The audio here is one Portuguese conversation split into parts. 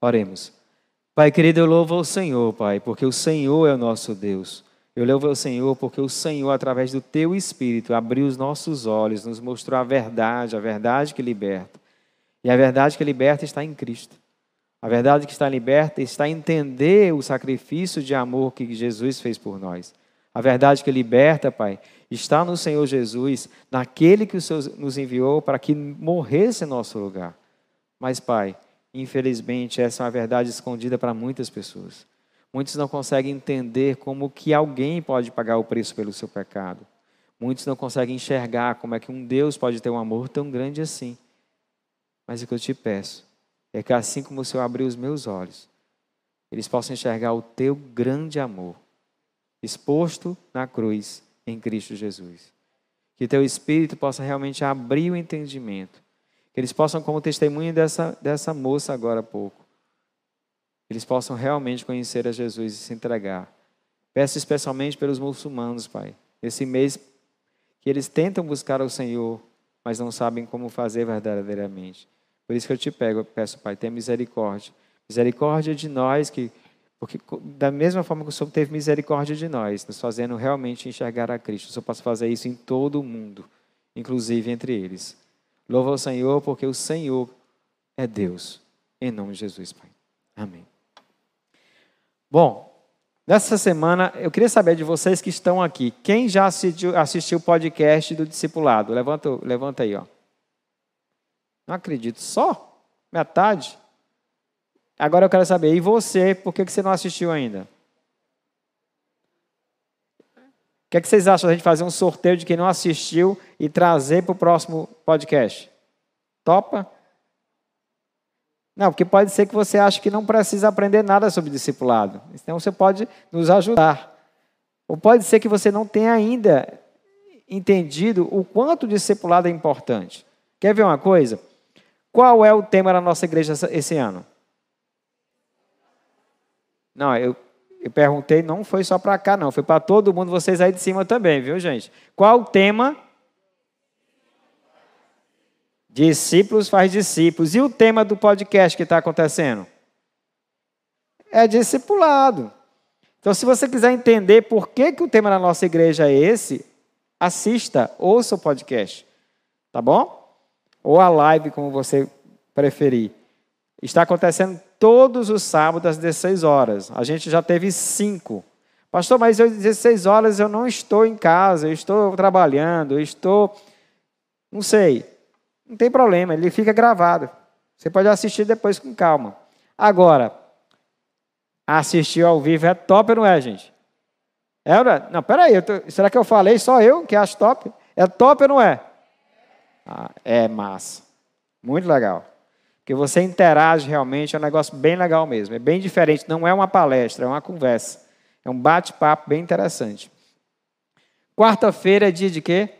Oremos. Pai querido, eu louvo ao Senhor, Pai, porque o Senhor é o nosso Deus. Eu louvo ao Senhor porque o Senhor, através do teu Espírito, abriu os nossos olhos, nos mostrou a verdade, a verdade que liberta. E a verdade que liberta está em Cristo. A verdade que está liberta está em entender o sacrifício de amor que Jesus fez por nós. A verdade que liberta, Pai, está no Senhor Jesus, naquele que o Senhor nos enviou para que morresse em nosso lugar. Mas, Pai, infelizmente, essa é uma verdade escondida para muitas pessoas. Muitos não conseguem entender como que alguém pode pagar o preço pelo seu pecado. Muitos não conseguem enxergar como é que um Deus pode ter um amor tão grande assim. Mas o que eu te peço é que assim como o Senhor abriu os meus olhos, eles possam enxergar o teu grande amor exposto na cruz em Cristo Jesus. Que teu Espírito possa realmente abrir o entendimento. Eles possam, como testemunho dessa, dessa moça agora há pouco, eles possam realmente conhecer a Jesus e se entregar. Peço especialmente pelos muçulmanos, Pai. Esse mês que eles tentam buscar o Senhor, mas não sabem como fazer verdadeiramente. Por isso que eu te pego, peço, Pai, tenha misericórdia. Misericórdia de nós, que, porque da mesma forma que o Senhor teve misericórdia de nós, nos fazendo realmente enxergar a Cristo, o Senhor possa fazer isso em todo o mundo, inclusive entre eles. Louva o Senhor, porque o Senhor é Deus. Em nome de Jesus, Pai. Amém. Bom, nessa semana eu queria saber de vocês que estão aqui, quem já assistiu, assistiu o podcast do discipulado? Levanta, levanta aí, ó. Não acredito. Só? Metade? Agora eu quero saber, e você, por que você não assistiu ainda? O que, é que vocês acham da gente fazer um sorteio de quem não assistiu e trazer para o próximo podcast? Topa? Não, porque pode ser que você ache que não precisa aprender nada sobre discipulado. Então você pode nos ajudar. Ou pode ser que você não tenha ainda entendido o quanto o discipulado é importante. Quer ver uma coisa? Qual é o tema da nossa igreja esse ano? Não, eu, eu perguntei, não foi só para cá, não, foi para todo mundo, vocês aí de cima também, viu, gente? Qual o tema? Discípulos faz discípulos. E o tema do podcast que está acontecendo? É discipulado. Então, se você quiser entender por que, que o tema da nossa igreja é esse, assista, ouça o podcast. Tá bom? ou a live, como você preferir. Está acontecendo todos os sábados às 16 horas. A gente já teve cinco. Pastor, mas às 16 horas eu não estou em casa, eu estou trabalhando, eu estou. Não sei. Não tem problema, ele fica gravado. Você pode assistir depois com calma. Agora, assistir ao vivo é top, não é, gente? É, não, peraí, tô... será que eu falei só eu que acho top? É top ou não é? Ah, é massa. Muito legal. Porque você interage realmente, é um negócio bem legal mesmo. É bem diferente, não é uma palestra, é uma conversa. É um bate-papo bem interessante. Quarta-feira é dia de quê?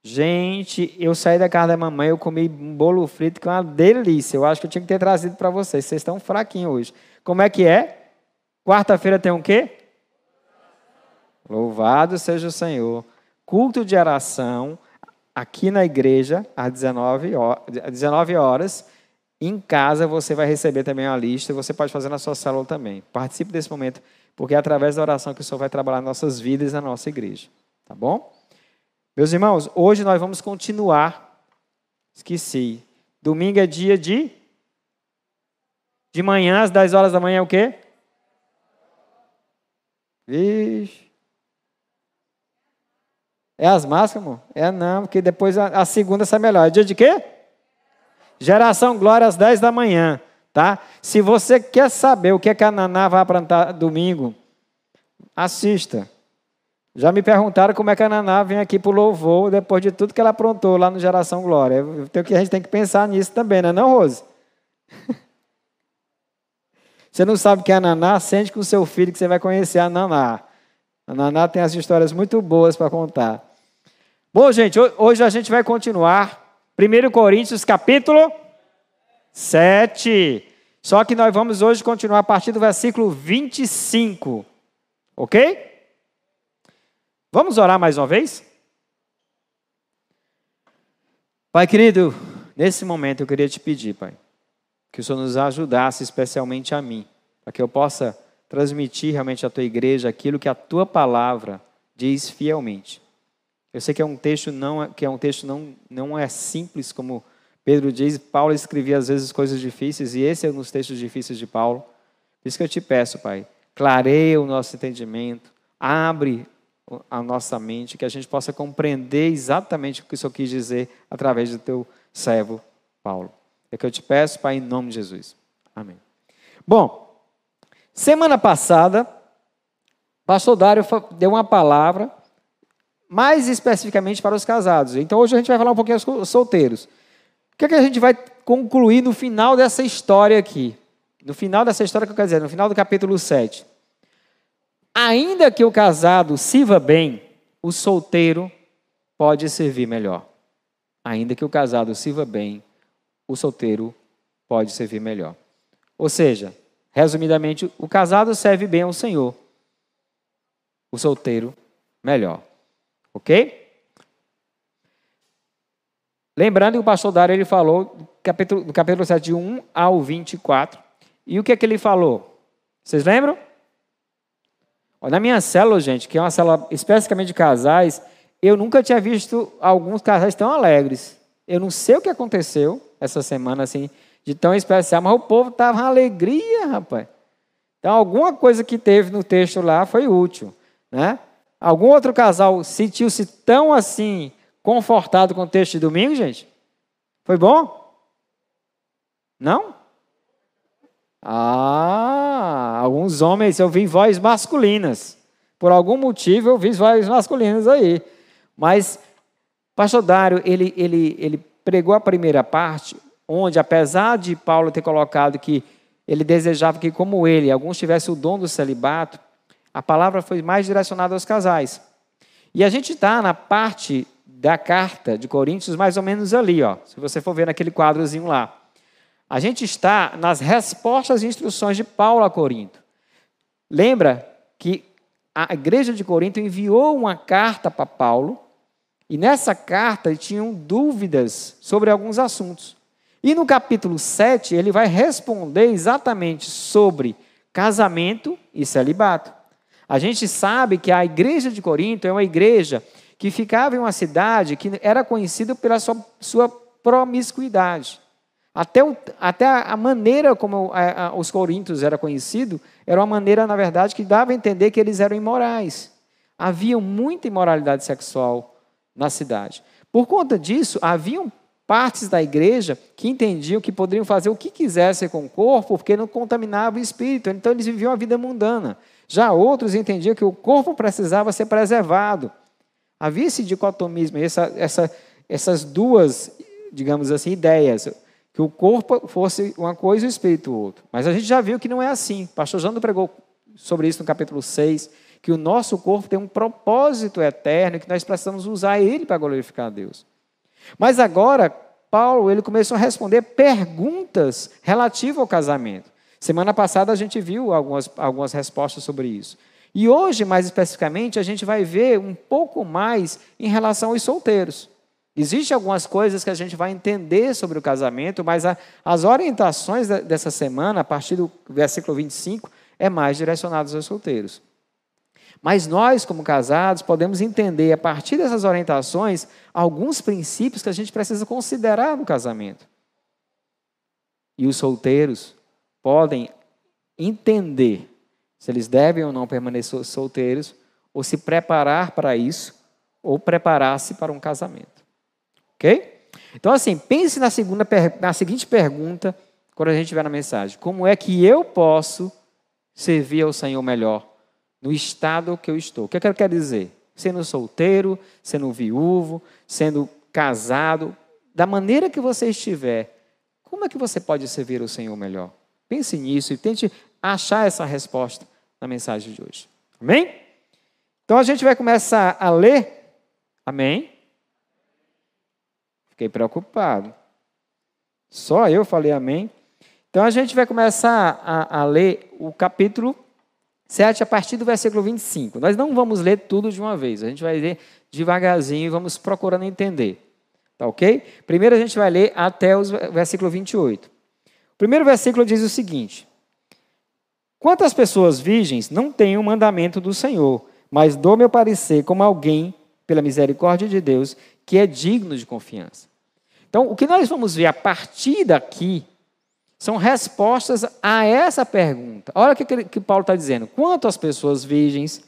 Gente, eu saí da casa da mamãe, eu comi um bolo frito que é uma delícia. Eu acho que eu tinha que ter trazido para vocês. Vocês estão fraquinhos hoje. Como é que é? Quarta-feira tem um quê? Louvado seja o Senhor culto de oração aqui na igreja às 19 horas, 19 horas. Em casa você vai receber também uma lista, você pode fazer na sua célula também. Participe desse momento, porque é através da oração que o Senhor vai trabalhar nossas vidas na nossa igreja. Tá bom? Meus irmãos, hoje nós vamos continuar. Esqueci. Domingo é dia de. De manhã, às 10 horas da manhã, é o quê? Vixe. É as máscaras, amor? É não, porque depois a, a segunda sai melhor. É dia de quê? Geração Glória às 10 da manhã, tá? Se você quer saber o que, é que a Naná vai aprontar domingo, assista. Já me perguntaram como é que a Naná vem aqui para o louvor depois de tudo que ela aprontou lá no Geração Glória. Então que a gente tem que pensar nisso também, não é não, Rose? Você não sabe que é a Naná? Sente com seu filho que você vai conhecer a Naná. A Naná tem as histórias muito boas para contar. Bom, gente, hoje a gente vai continuar. 1 Coríntios, capítulo 7. Só que nós vamos hoje continuar a partir do versículo 25. Ok? Vamos orar mais uma vez? Pai querido, nesse momento eu queria te pedir, Pai, que o Senhor nos ajudasse, especialmente a mim, para que eu possa transmitir realmente à tua igreja aquilo que a tua palavra diz fielmente. Eu sei que é um texto não que é um texto não não é simples como Pedro diz, Paulo escrevia às vezes coisas difíceis e esse é um dos textos difíceis de Paulo. Por isso que eu te peço, Pai, clareia o nosso entendimento, abre a nossa mente, que a gente possa compreender exatamente o que o Senhor quis dizer através do teu servo Paulo. É que eu te peço, Pai, em nome de Jesus. Amém. Bom, semana passada, pastor Dário deu uma palavra mais especificamente para os casados. Então hoje a gente vai falar um pouquinho dos solteiros. O que, é que a gente vai concluir no final dessa história aqui? No final dessa história que eu quero dizer, no final do capítulo 7. Ainda que o casado sirva bem, o solteiro pode servir melhor. Ainda que o casado sirva bem, o solteiro pode servir melhor. Ou seja, resumidamente, o casado serve bem ao Senhor, o solteiro melhor. Ok? Lembrando que o pastor Dário ele falou no capítulo, capítulo 7, de 1 ao 24. E o que é que ele falou? Vocês lembram? Na minha célula, gente, que é uma célula especificamente de casais, eu nunca tinha visto alguns casais tão alegres. Eu não sei o que aconteceu essa semana, assim, de tão especial, mas o povo estava uma alegria, rapaz. Então, alguma coisa que teve no texto lá foi útil, né? Algum outro casal sentiu-se tão assim, confortado com o texto de domingo, gente? Foi bom? Não? Ah, alguns homens eu vi vozes masculinas. Por algum motivo eu vi vozes masculinas aí. Mas pastor Dário, ele, ele, ele pregou a primeira parte, onde apesar de Paulo ter colocado que ele desejava que, como ele, alguns tivessem o dom do celibato, a palavra foi mais direcionada aos casais. E a gente está na parte da carta de Coríntios, mais ou menos ali, ó. Se você for ver naquele quadrozinho lá. A gente está nas respostas e instruções de Paulo a Corinto. Lembra que a igreja de Corinto enviou uma carta para Paulo, e nessa carta tinham dúvidas sobre alguns assuntos. E no capítulo 7, ele vai responder exatamente sobre casamento e celibato. A gente sabe que a igreja de Corinto é uma igreja que ficava em uma cidade que era conhecida pela sua, sua promiscuidade. Até, o, até a maneira como a, a, os coríntios era conhecido era uma maneira, na verdade, que dava a entender que eles eram imorais. Havia muita imoralidade sexual na cidade. Por conta disso, haviam partes da igreja que entendiam que poderiam fazer o que quisessem com o corpo, porque não contaminava o espírito. Então, eles viviam a vida mundana. Já outros entendiam que o corpo precisava ser preservado. Havia esse dicotomismo, essa, essa, essas duas, digamos assim, ideias que o corpo fosse uma coisa e o espírito outro. Mas a gente já viu que não é assim. O pastor Jando pregou sobre isso no capítulo 6, que o nosso corpo tem um propósito eterno e que nós precisamos usar ele para glorificar a Deus. Mas agora, Paulo ele começou a responder perguntas relativas ao casamento. Semana passada a gente viu algumas, algumas respostas sobre isso. E hoje, mais especificamente, a gente vai ver um pouco mais em relação aos solteiros. Existem algumas coisas que a gente vai entender sobre o casamento, mas a, as orientações dessa semana, a partir do versículo 25, é mais direcionadas aos solteiros. Mas nós, como casados, podemos entender, a partir dessas orientações, alguns princípios que a gente precisa considerar no casamento. E os solteiros podem entender se eles devem ou não permanecer solteiros, ou se preparar para isso, ou preparar-se para um casamento. Ok? Então, assim, pense na, segunda, na seguinte pergunta quando a gente estiver na mensagem: Como é que eu posso servir ao Senhor melhor no estado que eu estou? O que, é que eu quero dizer? Sendo solteiro, sendo viúvo, sendo casado, da maneira que você estiver, como é que você pode servir ao Senhor melhor? Pense nisso e tente achar essa resposta na mensagem de hoje. Amém? Então a gente vai começar a ler. Amém? Fiquei preocupado. Só eu falei amém. Então a gente vai começar a, a, ler o capítulo 7 a partir do versículo 25. Nós não vamos ler tudo de uma vez, a gente vai ler devagarzinho e vamos procurando entender. Tá ok? Primeiro a gente vai ler até o versículo 28. Primeiro versículo diz o seguinte: Quantas pessoas virgens não têm o mandamento do Senhor, mas dou meu parecer como alguém, pela misericórdia de Deus, que é digno de confiança. Então, o que nós vamos ver a partir daqui são respostas a essa pergunta. Olha o que, que Paulo está dizendo. Quanto às pessoas virgens,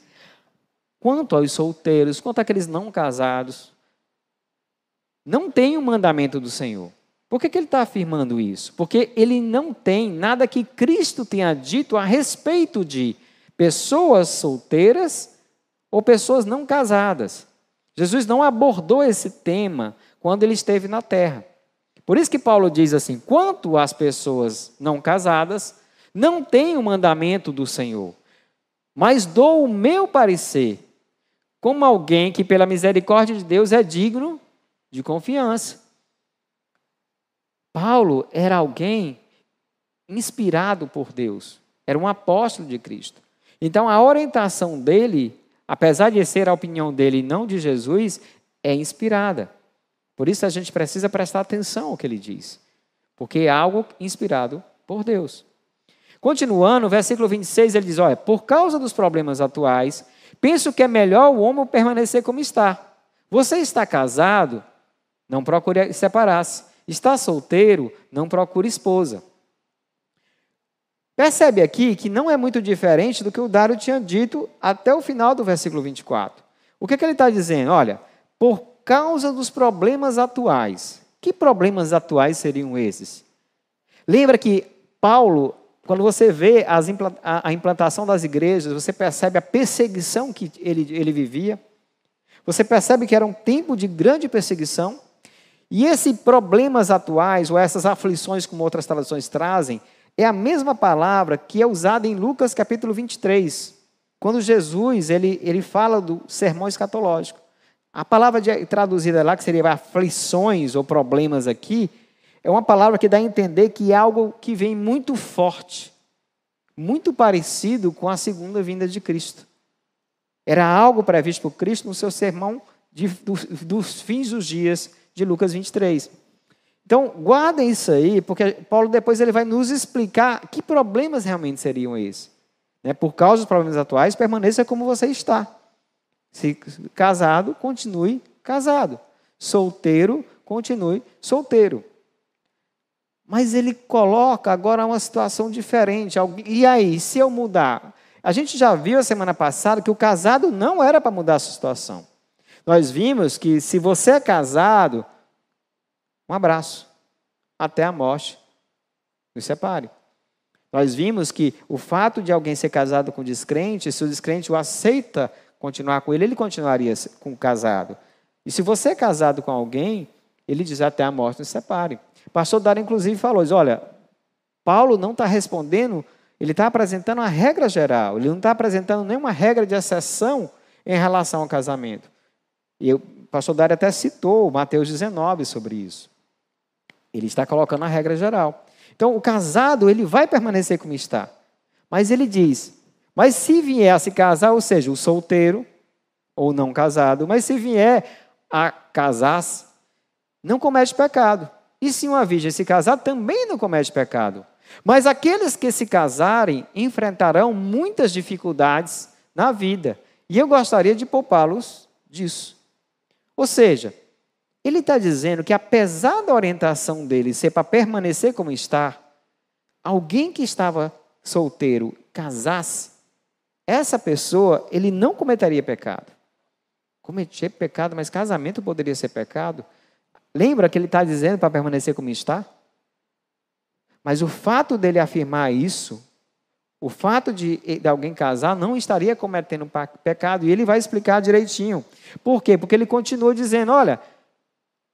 quanto aos solteiros, quanto àqueles não casados, não tem o mandamento do Senhor. Por que, que ele está afirmando isso? Porque ele não tem nada que Cristo tenha dito a respeito de pessoas solteiras ou pessoas não casadas. Jesus não abordou esse tema quando ele esteve na terra. Por isso que Paulo diz assim: quanto às pessoas não casadas, não tem o mandamento do Senhor, mas dou o meu parecer, como alguém que, pela misericórdia de Deus, é digno de confiança. Paulo era alguém inspirado por Deus, era um apóstolo de Cristo. Então a orientação dele, apesar de ser a opinião dele e não de Jesus, é inspirada. Por isso a gente precisa prestar atenção ao que ele diz, porque é algo inspirado por Deus. Continuando, versículo 26, ele diz: Olha, por causa dos problemas atuais, penso que é melhor o homem permanecer como está. Você está casado? Não procure separar-se. Está solteiro? Não procure esposa. Percebe aqui que não é muito diferente do que o Dário tinha dito até o final do versículo 24. O que, que ele está dizendo? Olha, por causa dos problemas atuais. Que problemas atuais seriam esses? Lembra que Paulo, quando você vê a implantação das igrejas, você percebe a perseguição que ele, ele vivia. Você percebe que era um tempo de grande perseguição. E esses problemas atuais, ou essas aflições, como outras traduções trazem, é a mesma palavra que é usada em Lucas capítulo 23, quando Jesus ele, ele fala do sermão escatológico. A palavra de, traduzida lá, que seria aflições ou problemas aqui, é uma palavra que dá a entender que é algo que vem muito forte, muito parecido com a segunda vinda de Cristo. Era algo previsto por Cristo no seu sermão de, do, dos fins dos dias de Lucas 23. Então, guardem isso aí, porque Paulo depois ele vai nos explicar que problemas realmente seriam esses. Né? Por causa dos problemas atuais, permaneça como você está. Se casado, continue casado. Solteiro, continue solteiro. Mas ele coloca agora uma situação diferente. E aí, se eu mudar? A gente já viu a semana passada que o casado não era para mudar a sua situação. Nós vimos que se você é casado, um abraço, até a morte nos separe. Nós vimos que o fato de alguém ser casado com descrente, se o descrente o aceita continuar com ele, ele continuaria com o casado. E se você é casado com alguém, ele diz até a morte nos separe. O pastor Dário, inclusive, falou: diz, olha, Paulo não está respondendo, ele está apresentando uma regra geral, ele não está apresentando nenhuma regra de exceção em relação ao casamento. E o pastor Dário até citou Mateus 19 sobre isso. Ele está colocando a regra geral. Então, o casado, ele vai permanecer como está. Mas ele diz: mas se vier a se casar, ou seja, o solteiro ou não casado, mas se vier a casar-se, não comete pecado. E se uma virgem se casar, também não comete pecado. Mas aqueles que se casarem enfrentarão muitas dificuldades na vida. E eu gostaria de poupá-los disso. Ou seja, ele está dizendo que apesar da orientação dele ser para permanecer como está, alguém que estava solteiro casasse, essa pessoa, ele não cometeria pecado. Cometer pecado, mas casamento poderia ser pecado. Lembra que ele está dizendo para permanecer como está? Mas o fato dele afirmar isso, o fato de, de alguém casar, não estaria cometendo pecado. E ele vai explicar direitinho. Por quê? Porque ele continua dizendo: olha,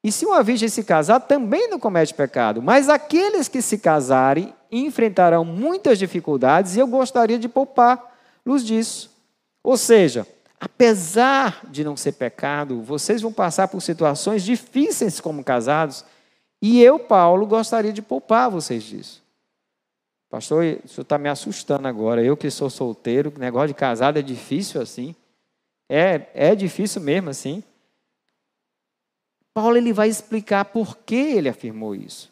e se uma virgem se casar, também não comete pecado. Mas aqueles que se casarem enfrentarão muitas dificuldades e eu gostaria de poupar-los disso. Ou seja, apesar de não ser pecado, vocês vão passar por situações difíceis como casados e eu, Paulo, gostaria de poupar vocês disso. Pastor, isso está me assustando agora. Eu que sou solteiro, negócio de casado é difícil assim. É, é difícil mesmo assim. Paulo ele vai explicar por que ele afirmou isso.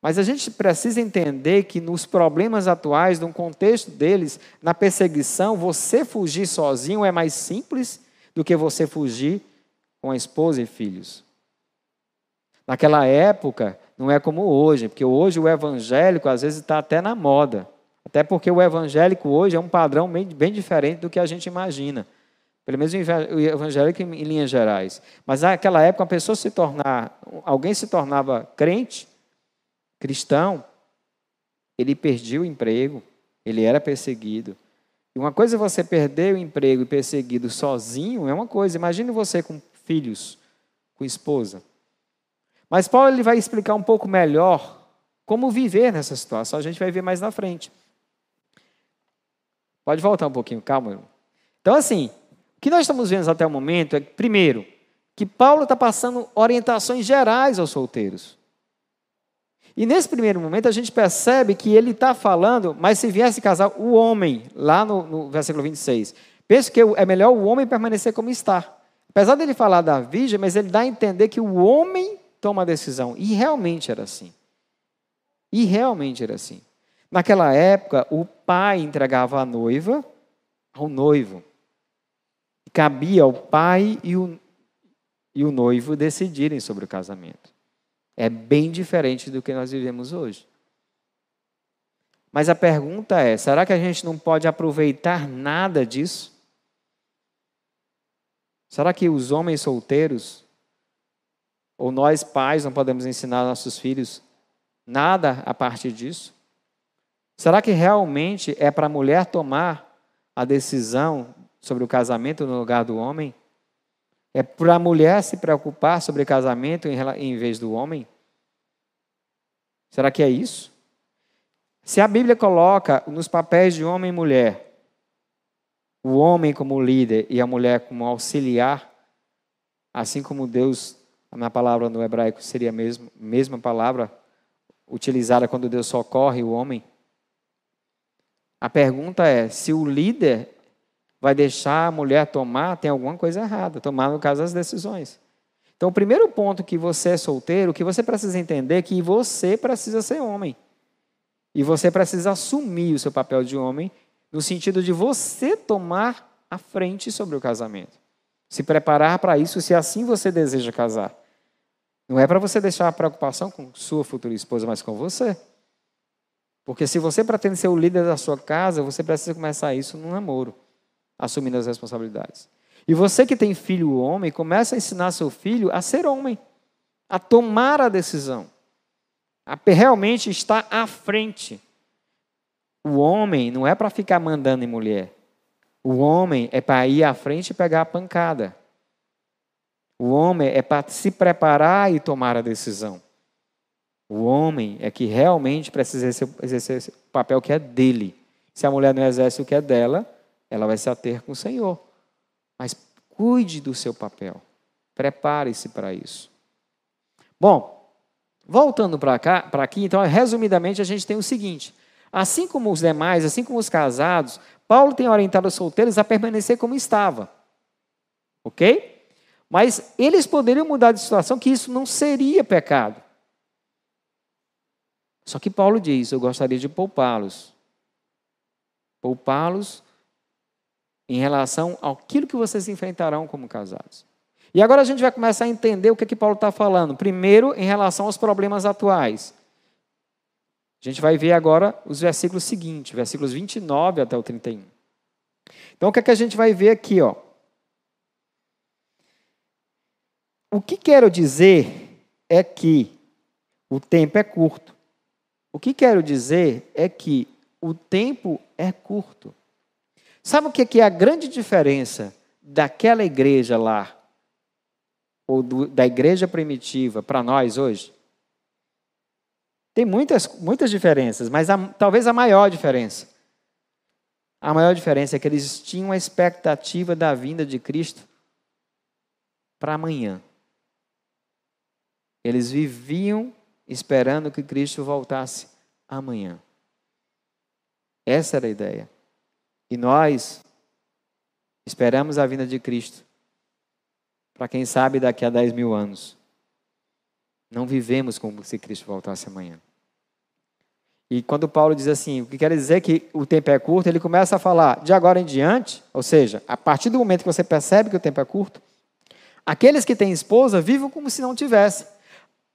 Mas a gente precisa entender que nos problemas atuais, no contexto deles, na perseguição, você fugir sozinho é mais simples do que você fugir com a esposa e filhos. Naquela época, não é como hoje, porque hoje o evangélico às vezes está até na moda. Até porque o evangélico hoje é um padrão bem, bem diferente do que a gente imagina. Pelo menos o evangélico em, em linhas gerais. Mas naquela época, uma pessoa se tornar, alguém se tornava crente, cristão, ele perdia o emprego, ele era perseguido. E uma coisa é você perder o emprego e perseguido sozinho, é uma coisa. Imagine você com filhos, com esposa. Mas Paulo ele vai explicar um pouco melhor como viver nessa situação. A gente vai ver mais na frente. Pode voltar um pouquinho, calma. Então, assim, o que nós estamos vendo até o momento é, primeiro, que Paulo está passando orientações gerais aos solteiros. E nesse primeiro momento a gente percebe que ele está falando, mas se viesse casar o homem, lá no, no versículo 26, penso que é melhor o homem permanecer como está. Apesar dele falar da virgem, mas ele dá a entender que o homem toma a decisão. E realmente era assim. E realmente era assim. Naquela época, o pai entregava a noiva ao noivo. Cabia ao pai e o, e o noivo decidirem sobre o casamento. É bem diferente do que nós vivemos hoje. Mas a pergunta é: será que a gente não pode aproveitar nada disso? Será que os homens solteiros, ou nós pais, não podemos ensinar nossos filhos nada a partir disso? Será que realmente é para a mulher tomar a decisão sobre o casamento no lugar do homem? É para a mulher se preocupar sobre casamento em vez do homem? Será que é isso? Se a Bíblia coloca nos papéis de homem e mulher, o homem como líder e a mulher como auxiliar, assim como Deus, na palavra no hebraico seria a mesma, mesma palavra utilizada quando Deus socorre o homem. A pergunta é: se o líder vai deixar a mulher tomar, tem alguma coisa errada, tomar, no caso, as decisões. Então, o primeiro ponto que você é solteiro, que você precisa entender é que você precisa ser homem. E você precisa assumir o seu papel de homem, no sentido de você tomar a frente sobre o casamento. Se preparar para isso, se assim você deseja casar. Não é para você deixar a preocupação com sua futura esposa, mas com você. Porque se você pretende ser o líder da sua casa, você precisa começar isso no namoro assumindo as responsabilidades. E você que tem filho homem, começa a ensinar seu filho a ser homem, a tomar a decisão, a realmente estar à frente. O homem não é para ficar mandando em mulher. O homem é para ir à frente e pegar a pancada. O homem é para se preparar e tomar a decisão. O homem é que realmente precisa exercer o papel que é dele. Se a mulher não exerce o que é dela, ela vai se ater com o Senhor. Mas cuide do seu papel. Prepare-se para isso. Bom, voltando para cá, para aqui, então, resumidamente, a gente tem o seguinte: assim como os demais, assim como os casados, Paulo tem orientado os solteiros a permanecer como estava. Ok? Mas eles poderiam mudar de situação que isso não seria pecado. Só que Paulo diz: Eu gostaria de poupá-los. Poupá-los em relação àquilo que vocês enfrentarão como casados. E agora a gente vai começar a entender o que, é que Paulo está falando. Primeiro, em relação aos problemas atuais. A gente vai ver agora os versículos seguintes, versículos 29 até o 31. Então, o que, é que a gente vai ver aqui? Ó? O que quero dizer é que o tempo é curto. O que quero dizer é que o tempo é curto. Sabe o que é a grande diferença daquela igreja lá, ou do, da igreja primitiva, para nós hoje? Tem muitas, muitas diferenças, mas a, talvez a maior diferença. A maior diferença é que eles tinham a expectativa da vinda de Cristo para amanhã. Eles viviam esperando que Cristo voltasse amanhã. Essa era a ideia. E nós esperamos a vinda de Cristo para quem sabe daqui a 10 mil anos. Não vivemos como se Cristo voltasse amanhã. E quando Paulo diz assim, o que quer dizer que o tempo é curto, ele começa a falar de agora em diante, ou seja, a partir do momento que você percebe que o tempo é curto, aqueles que têm esposa vivam como se não tivessem.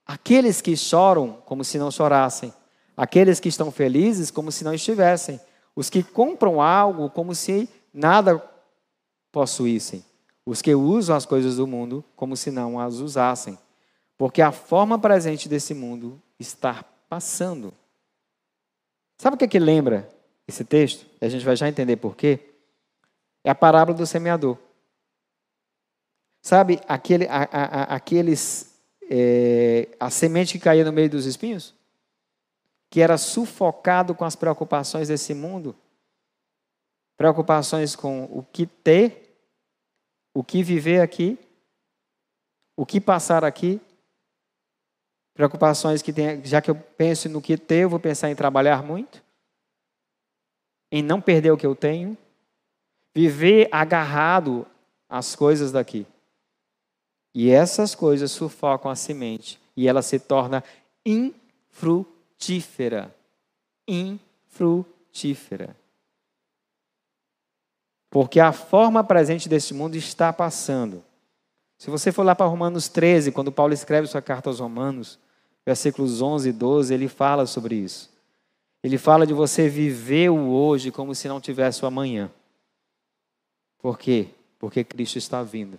Aqueles que choram como se não chorassem. Aqueles que estão felizes como se não estivessem. Os que compram algo como se nada possuíssem. Os que usam as coisas do mundo como se não as usassem. Porque a forma presente desse mundo está passando. Sabe o que, é que lembra esse texto? A gente vai já entender por quê. É a parábola do semeador. Sabe aquele, a, a, aqueles, é, a semente que caía no meio dos espinhos? Que era sufocado com as preocupações desse mundo? Preocupações com o que ter, o que viver aqui, o que passar aqui, Preocupações que tem, já que eu penso no que ter, eu vou pensar em trabalhar muito, em não perder o que eu tenho, viver agarrado às coisas daqui. E essas coisas sufocam a semente e ela se torna infrutífera. Infrutífera. Porque a forma presente deste mundo está passando. Se você for lá para Romanos 13, quando Paulo escreve sua carta aos Romanos, versículos 11 e 12, ele fala sobre isso. Ele fala de você viver o hoje como se não tivesse o amanhã. Por quê? Porque Cristo está vindo.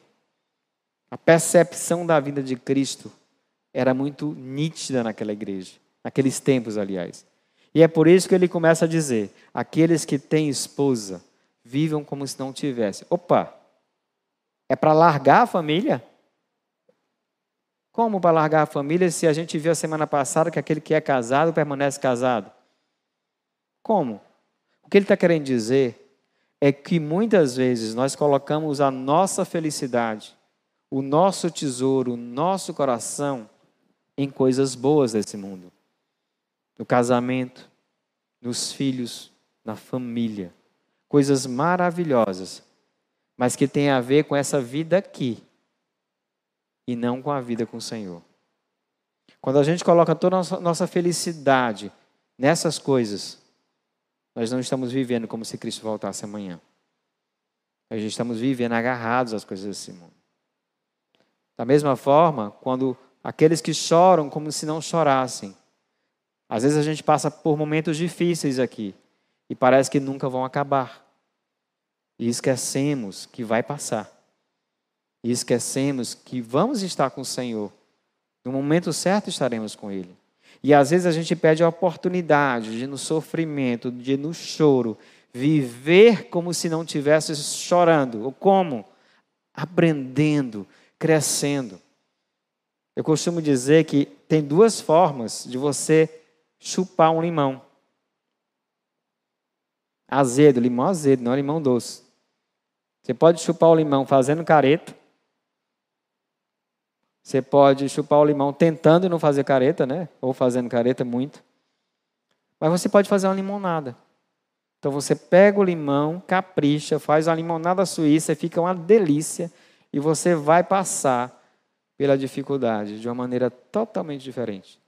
A percepção da vida de Cristo era muito nítida naquela igreja, naqueles tempos, aliás. E é por isso que ele começa a dizer: aqueles que têm esposa, vivam como se não tivessem. Opa! É para largar a família? Como para largar a família se a gente viu a semana passada que aquele que é casado permanece casado? Como? O que ele está querendo dizer é que muitas vezes nós colocamos a nossa felicidade, o nosso tesouro, o nosso coração em coisas boas desse mundo. No casamento, nos filhos, na família. Coisas maravilhosas, mas que têm a ver com essa vida aqui e não com a vida com o Senhor. Quando a gente coloca toda a nossa felicidade nessas coisas, nós não estamos vivendo como se Cristo voltasse amanhã. Gente estamos vivendo agarrados às coisas desse mundo. Da mesma forma, quando aqueles que choram como se não chorassem, às vezes a gente passa por momentos difíceis aqui e parece que nunca vão acabar. E esquecemos que vai passar e esquecemos que vamos estar com o Senhor. No momento certo estaremos com Ele. E às vezes a gente pede a oportunidade de, no sofrimento, de no choro, viver como se não estivesse chorando. Ou como? Aprendendo, crescendo. Eu costumo dizer que tem duas formas de você chupar um limão. Azedo, limão azedo, não limão doce. Você pode chupar o limão fazendo careta, você pode chupar o limão tentando não fazer careta, né? Ou fazendo careta muito. Mas você pode fazer uma limonada. Então você pega o limão, capricha, faz uma limonada suíça, fica uma delícia e você vai passar pela dificuldade de uma maneira totalmente diferente,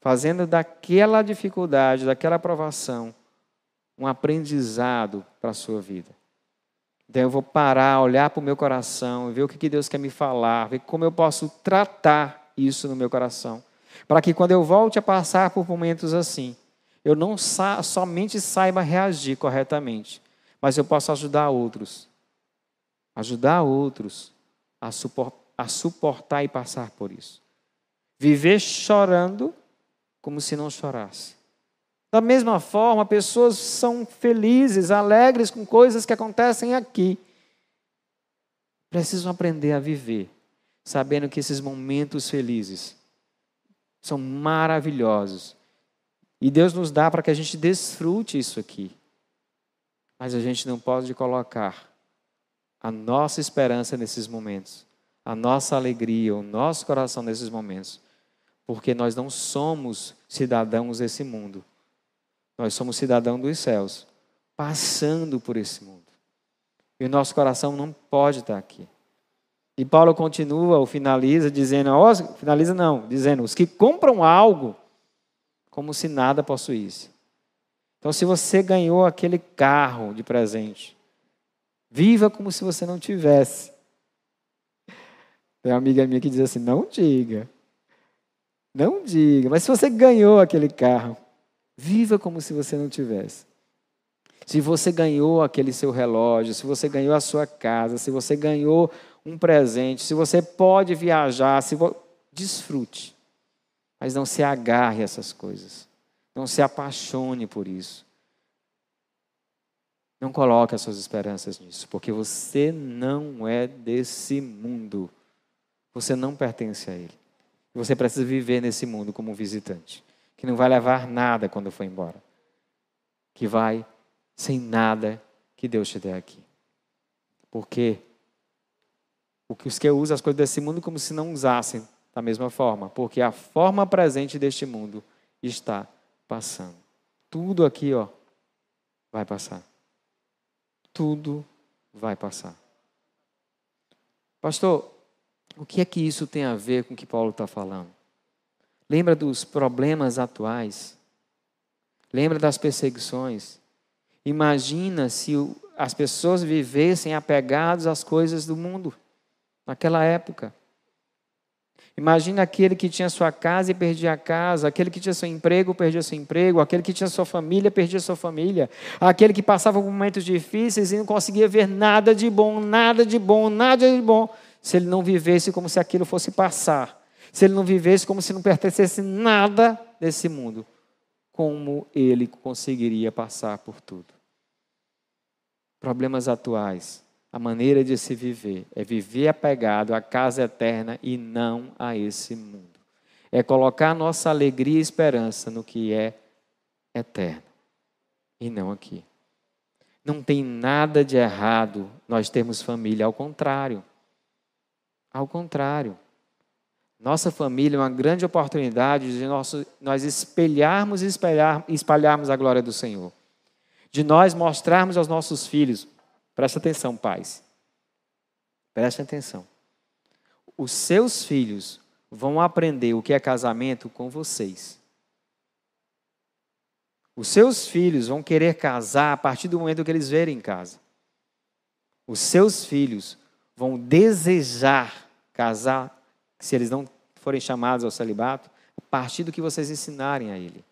fazendo daquela dificuldade, daquela aprovação, um aprendizado para a sua vida. Então eu vou parar, olhar para o meu coração, ver o que Deus quer me falar, ver como eu posso tratar isso no meu coração. Para que quando eu volte a passar por momentos assim, eu não sa somente saiba reagir corretamente, mas eu posso ajudar outros. Ajudar outros a, supor a suportar e passar por isso. Viver chorando como se não chorasse. Da mesma forma, pessoas são felizes, alegres com coisas que acontecem aqui. Precisam aprender a viver, sabendo que esses momentos felizes são maravilhosos. E Deus nos dá para que a gente desfrute isso aqui. Mas a gente não pode colocar a nossa esperança nesses momentos, a nossa alegria, o nosso coração nesses momentos, porque nós não somos cidadãos desse mundo. Nós somos cidadãos dos céus, passando por esse mundo. E o nosso coração não pode estar aqui. E Paulo continua, ou finaliza, dizendo, finaliza não, dizendo, os que compram algo como se nada possuísse. Então, se você ganhou aquele carro de presente, viva como se você não tivesse. Tem uma amiga minha que diz assim: não diga. Não diga. Mas se você ganhou aquele carro, viva como se você não tivesse. Se você ganhou aquele seu relógio, se você ganhou a sua casa, se você ganhou um presente, se você pode viajar, se vo... desfrute. Mas não se agarre a essas coisas. Não se apaixone por isso. Não coloque as suas esperanças nisso, porque você não é desse mundo. Você não pertence a ele. Você precisa viver nesse mundo como um visitante, que não vai levar nada quando for embora. Que vai sem nada que Deus te der aqui. Porque os que usam as coisas desse mundo como se não usassem da mesma forma, porque a forma presente deste mundo está passando. Tudo aqui, ó, vai passar. Tudo vai passar. Pastor, o que é que isso tem a ver com o que Paulo está falando? Lembra dos problemas atuais? Lembra das perseguições? Imagina se as pessoas vivessem apegados às coisas do mundo naquela época. Imagina aquele que tinha sua casa e perdia a casa, aquele que tinha seu emprego, perdia seu emprego, aquele que tinha sua família, perdia sua família, aquele que passava por momentos difíceis e não conseguia ver nada de bom, nada de bom, nada de bom, se ele não vivesse como se aquilo fosse passar, se ele não vivesse como se não pertencesse nada desse mundo, como ele conseguiria passar por tudo? Problemas atuais a maneira de se viver é viver apegado à casa eterna e não a esse mundo. É colocar nossa alegria e esperança no que é eterno e não aqui. Não tem nada de errado nós termos família, ao contrário. Ao contrário. Nossa família é uma grande oportunidade de nós espelharmos e espalhar, espalharmos a glória do Senhor. De nós mostrarmos aos nossos filhos Presta atenção, pais. Presta atenção. Os seus filhos vão aprender o que é casamento com vocês. Os seus filhos vão querer casar a partir do momento que eles verem em casa. Os seus filhos vão desejar casar, se eles não forem chamados ao celibato, a partir do que vocês ensinarem a ele.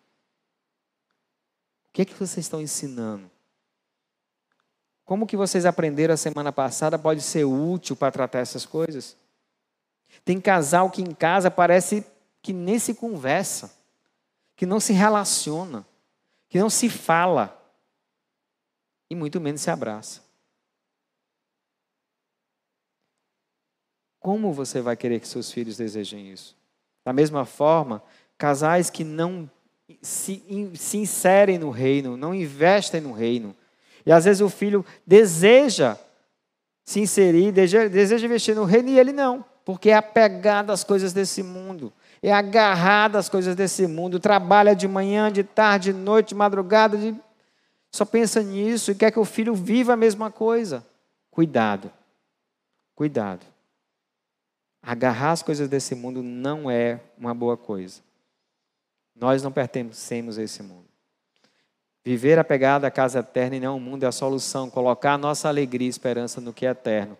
O que é que vocês estão ensinando? Como que vocês aprenderam a semana passada pode ser útil para tratar essas coisas? Tem casal que em casa parece que nem se conversa, que não se relaciona, que não se fala e muito menos se abraça. Como você vai querer que seus filhos desejem isso? Da mesma forma, casais que não se, se inserem no reino, não investem no reino, e às vezes o filho deseja se inserir, deseja, investir no reino e ele não, porque é apegado às coisas desse mundo, é agarrado às coisas desse mundo, trabalha de manhã, de tarde, de noite, de madrugada, de... só pensa nisso e quer que o filho viva a mesma coisa. Cuidado, cuidado. Agarrar as coisas desse mundo não é uma boa coisa. Nós não pertencemos a esse mundo. Viver apegado à casa eterna e não ao mundo é a solução. Colocar a nossa alegria e esperança no que é eterno.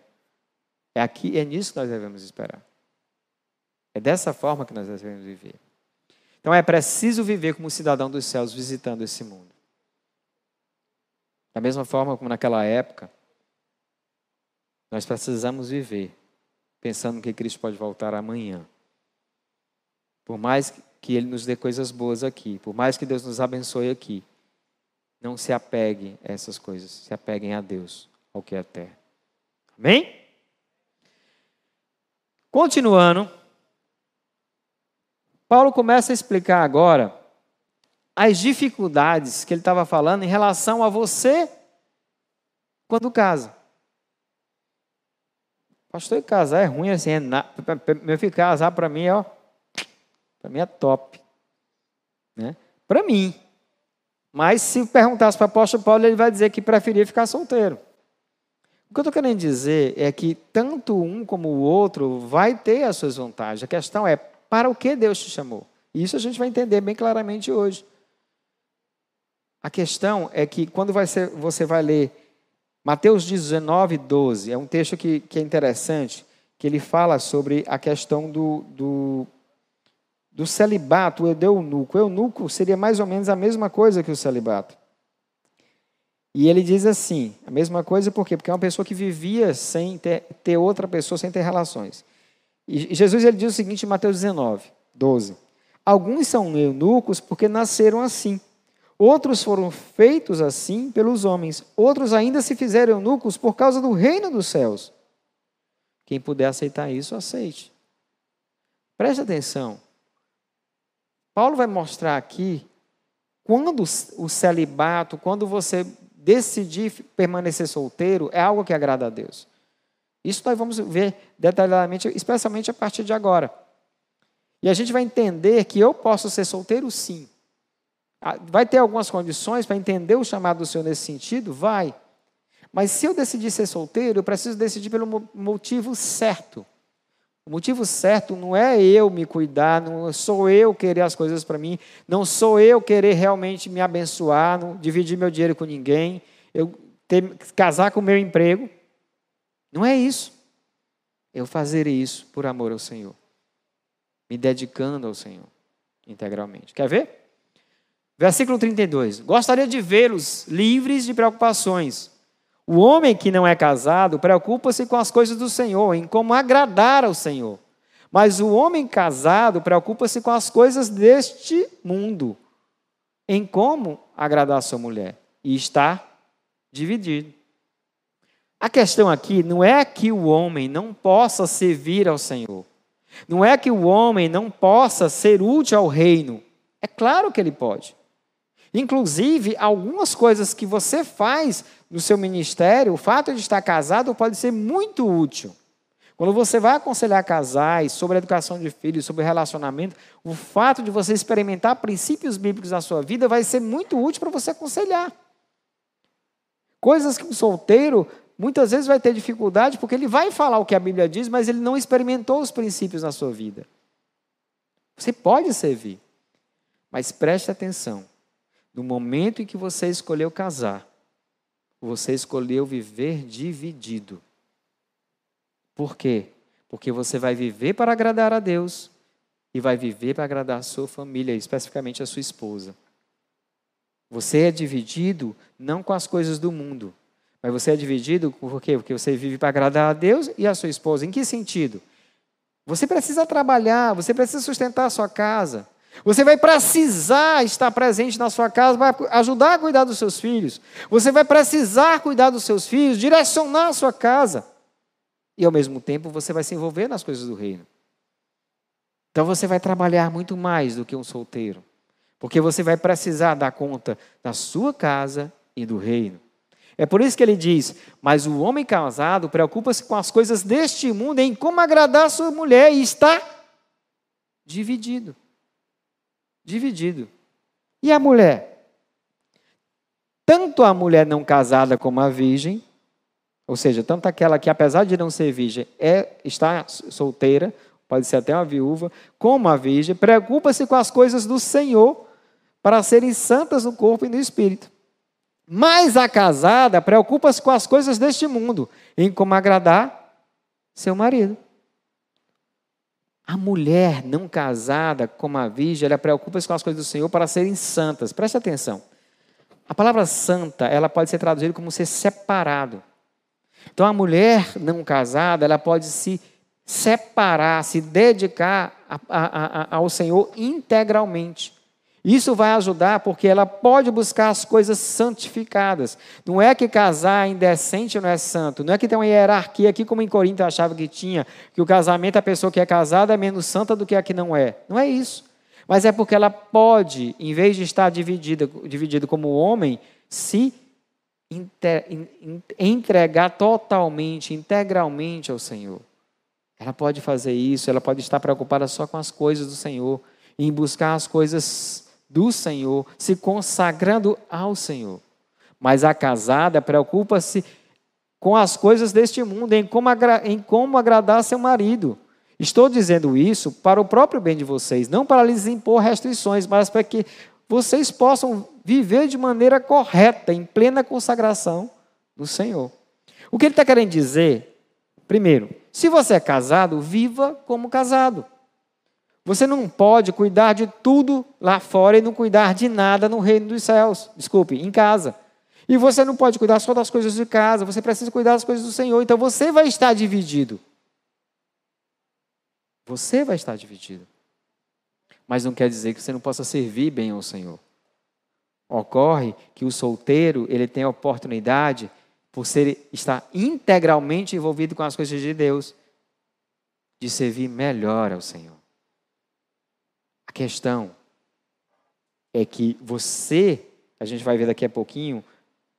É aqui, é nisso que nós devemos esperar. É dessa forma que nós devemos viver. Então é preciso viver como cidadão dos céus, visitando esse mundo. Da mesma forma como naquela época, nós precisamos viver pensando que Cristo pode voltar amanhã. Por mais que Ele nos dê coisas boas aqui, por mais que Deus nos abençoe aqui, não se apeguem a essas coisas, se apeguem a Deus, ao que é eterno. Amém? Continuando, Paulo começa a explicar agora as dificuldades que ele estava falando em relação a você quando casa. Pastor, casar é ruim assim, é na... meu filho casar para mim, ó, para mim é top, né? Para mim, mas se perguntasse para o apóstolo Paulo, ele vai dizer que preferia ficar solteiro. O que eu estou querendo dizer é que tanto um como o outro vai ter as suas vantagens. A questão é para o que Deus te chamou. E isso a gente vai entender bem claramente hoje. A questão é que quando vai ser, você vai ler Mateus 19, 12, é um texto que, que é interessante, que ele fala sobre a questão do, do, do celibato, o eunuco. O eunuco seria mais ou menos a mesma coisa que o celibato. E ele diz assim, a mesma coisa por quê? Porque é uma pessoa que vivia sem ter, ter outra pessoa, sem ter relações. E Jesus ele diz o seguinte em Mateus 19, 12. Alguns são eunucos porque nasceram assim. Outros foram feitos assim pelos homens. Outros ainda se fizeram eunucos por causa do reino dos céus. Quem puder aceitar isso, aceite. Preste atenção. Paulo vai mostrar aqui quando o celibato, quando você decidir permanecer solteiro, é algo que agrada a Deus. Isso nós vamos ver detalhadamente, especialmente a partir de agora. E a gente vai entender que eu posso ser solteiro sim. Ah, vai ter algumas condições para entender o chamado do Senhor nesse sentido? Vai. Mas se eu decidir ser solteiro, eu preciso decidir pelo motivo certo. O motivo certo não é eu me cuidar, não sou eu querer as coisas para mim, não sou eu querer realmente me abençoar, não dividir meu dinheiro com ninguém, eu ter, casar com o meu emprego. Não é isso. Eu fazer isso por amor ao Senhor, me dedicando ao Senhor integralmente. Quer ver? Versículo 32. Gostaria de vê-los livres de preocupações. O homem que não é casado preocupa-se com as coisas do Senhor, em como agradar ao Senhor. Mas o homem casado preocupa-se com as coisas deste mundo, em como agradar sua mulher. E está dividido. A questão aqui não é que o homem não possa servir ao Senhor. Não é que o homem não possa ser útil ao reino. É claro que ele pode. Inclusive, algumas coisas que você faz no seu ministério, o fato de estar casado pode ser muito útil. Quando você vai aconselhar casais sobre a educação de filhos, sobre relacionamento, o fato de você experimentar princípios bíblicos na sua vida vai ser muito útil para você aconselhar. Coisas que um solteiro muitas vezes vai ter dificuldade porque ele vai falar o que a Bíblia diz, mas ele não experimentou os princípios na sua vida. Você pode servir, mas preste atenção. No momento em que você escolheu casar, você escolheu viver dividido. Por quê? Porque você vai viver para agradar a Deus e vai viver para agradar a sua família, especificamente a sua esposa. Você é dividido não com as coisas do mundo, mas você é dividido por quê? Porque você vive para agradar a Deus e a sua esposa. Em que sentido? Você precisa trabalhar, você precisa sustentar a sua casa. Você vai precisar estar presente na sua casa para ajudar a cuidar dos seus filhos. Você vai precisar cuidar dos seus filhos, direcionar a sua casa. E ao mesmo tempo você vai se envolver nas coisas do reino. Então você vai trabalhar muito mais do que um solteiro. Porque você vai precisar dar conta da sua casa e do reino. É por isso que ele diz: Mas o homem casado preocupa-se com as coisas deste mundo, em como agradar sua mulher, e está dividido dividido. E a mulher? Tanto a mulher não casada como a virgem, ou seja, tanto aquela que, apesar de não ser virgem, é, está solteira, pode ser até uma viúva, como a virgem, preocupa-se com as coisas do Senhor para serem santas no corpo e no espírito. Mas a casada preocupa-se com as coisas deste mundo, em como agradar seu marido. A mulher não casada, como a virgem, ela preocupa-se com as coisas do Senhor para serem santas. Preste atenção. A palavra santa, ela pode ser traduzida como ser separado. Então, a mulher não casada, ela pode se separar, se dedicar a, a, a, ao Senhor integralmente. Isso vai ajudar porque ela pode buscar as coisas santificadas. Não é que casar indecente não é santo. Não é que tem uma hierarquia aqui, como em Corinto achava que tinha, que o casamento, a pessoa que é casada é menos santa do que a que não é. Não é isso. Mas é porque ela pode, em vez de estar dividida, dividida como homem, se entregar totalmente, integralmente ao Senhor. Ela pode fazer isso, ela pode estar preocupada só com as coisas do Senhor, em buscar as coisas do Senhor, se consagrando ao Senhor. Mas a casada preocupa-se com as coisas deste mundo, em como, em como agradar seu marido. Estou dizendo isso para o próprio bem de vocês, não para lhes impor restrições, mas para que vocês possam viver de maneira correta, em plena consagração do Senhor. O que ele está querendo dizer? Primeiro, se você é casado, viva como casado. Você não pode cuidar de tudo lá fora e não cuidar de nada no reino dos céus. Desculpe, em casa. E você não pode cuidar só das coisas de casa, você precisa cuidar das coisas do Senhor. Então você vai estar dividido. Você vai estar dividido. Mas não quer dizer que você não possa servir bem ao Senhor. Ocorre que o solteiro, ele tem a oportunidade, por ser, estar integralmente envolvido com as coisas de Deus, de servir melhor ao Senhor. A questão é que você, a gente vai ver daqui a pouquinho,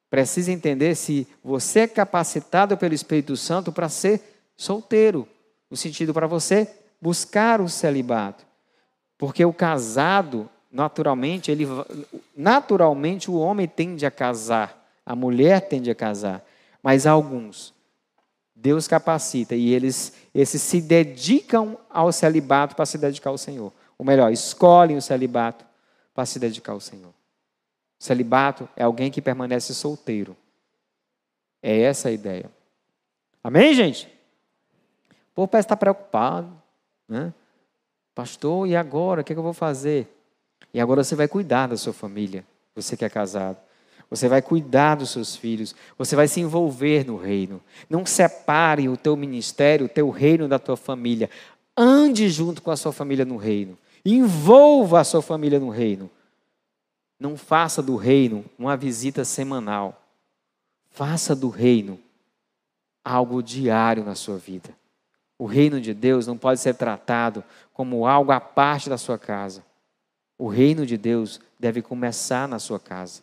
precisa entender se você é capacitado pelo Espírito Santo para ser solteiro, no sentido para você buscar o celibato. Porque o casado, naturalmente, ele naturalmente o homem tende a casar, a mulher tende a casar, mas alguns Deus capacita e eles, esses se dedicam ao celibato para se dedicar ao Senhor. Ou melhor, escolhem o celibato para se dedicar ao Senhor. Celibato é alguém que permanece solteiro. É essa a ideia. Amém, gente? O povo parece estar preocupado. Né? Pastor, e agora? O que, é que eu vou fazer? E agora você vai cuidar da sua família, você que é casado. Você vai cuidar dos seus filhos, você vai se envolver no reino. Não separe o teu ministério, o teu reino da tua família. Ande junto com a sua família no reino. Envolva a sua família no reino. Não faça do reino uma visita semanal. Faça do reino algo diário na sua vida. O reino de Deus não pode ser tratado como algo à parte da sua casa. O reino de Deus deve começar na sua casa.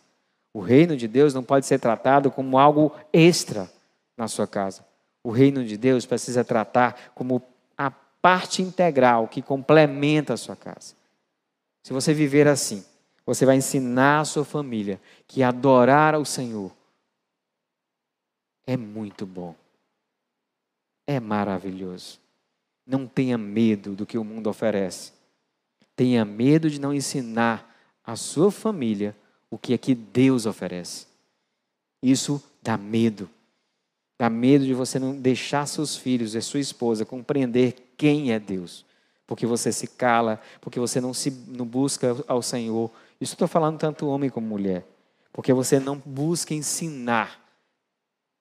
O reino de Deus não pode ser tratado como algo extra na sua casa. O reino de Deus precisa tratar como parte integral que complementa a sua casa. Se você viver assim, você vai ensinar a sua família que adorar ao Senhor é muito bom. É maravilhoso. Não tenha medo do que o mundo oferece. Tenha medo de não ensinar a sua família o que é que Deus oferece. Isso dá medo. Dá medo de você não deixar seus filhos e sua esposa compreender quem é Deus. Porque você se cala, porque você não, se, não busca ao Senhor. Isso estou falando tanto homem como mulher. Porque você não busca ensinar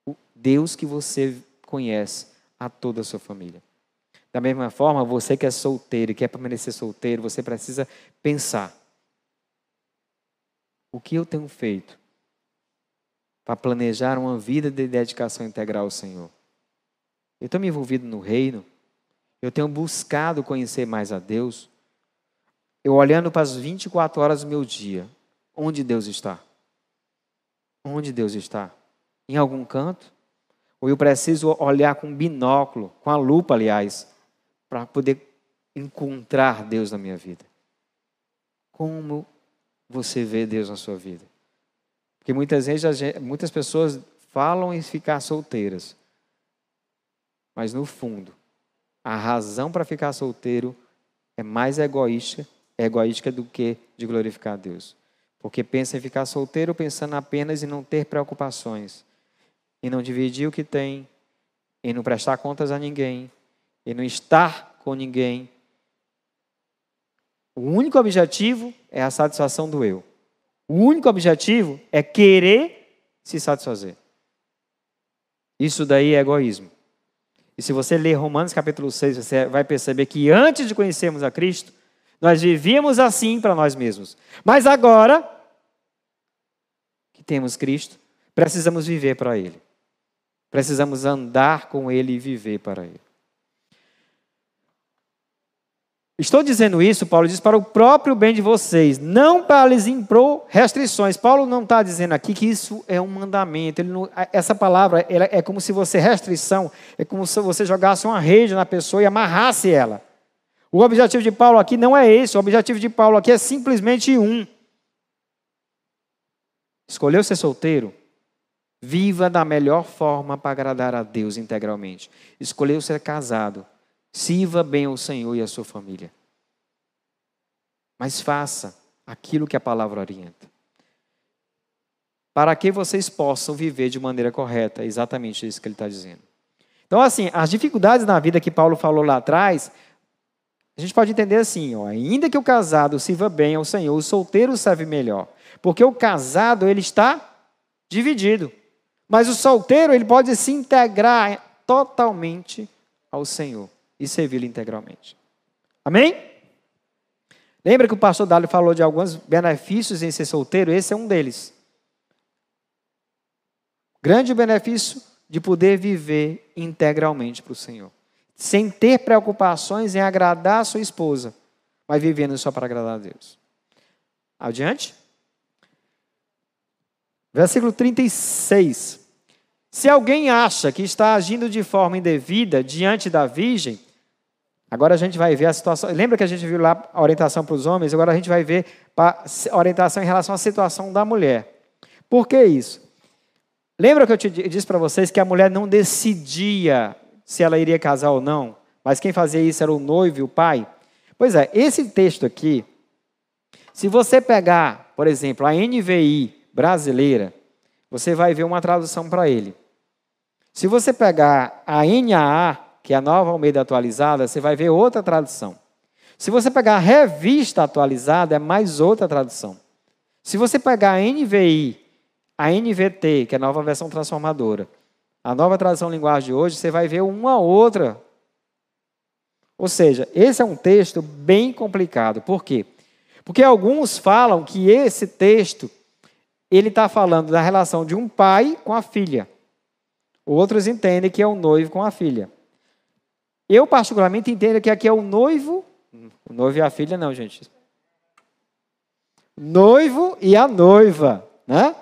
o Deus que você conhece a toda a sua família. Da mesma forma, você que é solteiro e quer permanecer solteiro, você precisa pensar: o que eu tenho feito para planejar uma vida de dedicação integral ao Senhor. Eu estou me envolvido no reino, eu tenho buscado conhecer mais a Deus. Eu olhando para as 24 horas do meu dia, onde Deus está? Onde Deus está? Em algum canto? Ou eu preciso olhar com binóculo, com a lupa, aliás, para poder encontrar Deus na minha vida? Como você vê Deus na sua vida? Porque muitas vezes muitas pessoas falam em ficar solteiras. Mas no fundo, a razão para ficar solteiro é mais egoísta, egoística do que de glorificar a Deus. Porque pensa em ficar solteiro pensando apenas em não ter preocupações, em não dividir o que tem, em não prestar contas a ninguém, em não estar com ninguém. O único objetivo é a satisfação do eu. O único objetivo é querer se satisfazer. Isso daí é egoísmo. E se você ler Romanos capítulo 6, você vai perceber que antes de conhecermos a Cristo, nós vivíamos assim para nós mesmos. Mas agora que temos Cristo, precisamos viver para Ele. Precisamos andar com Ele e viver para Ele. Estou dizendo isso, Paulo diz, para o próprio bem de vocês, não para lhes impor restrições. Paulo não está dizendo aqui que isso é um mandamento. Não, essa palavra é como se você, restrição, é como se você jogasse uma rede na pessoa e amarrasse ela. O objetivo de Paulo aqui não é esse, o objetivo de Paulo aqui é simplesmente um. Escolheu ser solteiro? Viva da melhor forma para agradar a Deus integralmente. Escolheu ser casado? Sirva bem ao Senhor e à sua família. Mas faça aquilo que a palavra orienta. Para que vocês possam viver de maneira correta, é exatamente isso que ele está dizendo. Então, assim, as dificuldades na vida que Paulo falou lá atrás, a gente pode entender assim, ó, ainda que o casado sirva bem ao Senhor, o solteiro serve melhor. Porque o casado, ele está dividido. Mas o solteiro, ele pode se integrar totalmente ao Senhor e servi-lo integralmente. Amém? Lembra que o pastor Dali falou de alguns benefícios em ser solteiro? Esse é um deles. Grande benefício de poder viver integralmente para o Senhor. Sem ter preocupações em agradar a sua esposa, mas vivendo só para agradar a Deus. Adiante. Versículo 36. Se alguém acha que está agindo de forma indevida diante da virgem, agora a gente vai ver a situação. Lembra que a gente viu lá a orientação para os homens? Agora a gente vai ver a orientação em relação à situação da mulher. Por que isso? Lembra que eu te disse para vocês que a mulher não decidia se ela iria casar ou não, mas quem fazia isso era o noivo e o pai? Pois é, esse texto aqui, se você pegar, por exemplo, a NVI brasileira, você vai ver uma tradução para ele. Se você pegar a NAA, que é a nova Almeida atualizada, você vai ver outra tradução. Se você pegar a revista atualizada, é mais outra tradução. Se você pegar a NVI, a NVT, que é a nova versão transformadora, a nova tradução linguagem de hoje, você vai ver uma outra. Ou seja, esse é um texto bem complicado. Por quê? Porque alguns falam que esse texto ele está falando da relação de um pai com a filha. Outros entendem que é o noivo com a filha. Eu, particularmente, entendo que aqui é o noivo. O noivo e a filha, não, gente. Noivo e a noiva. Né?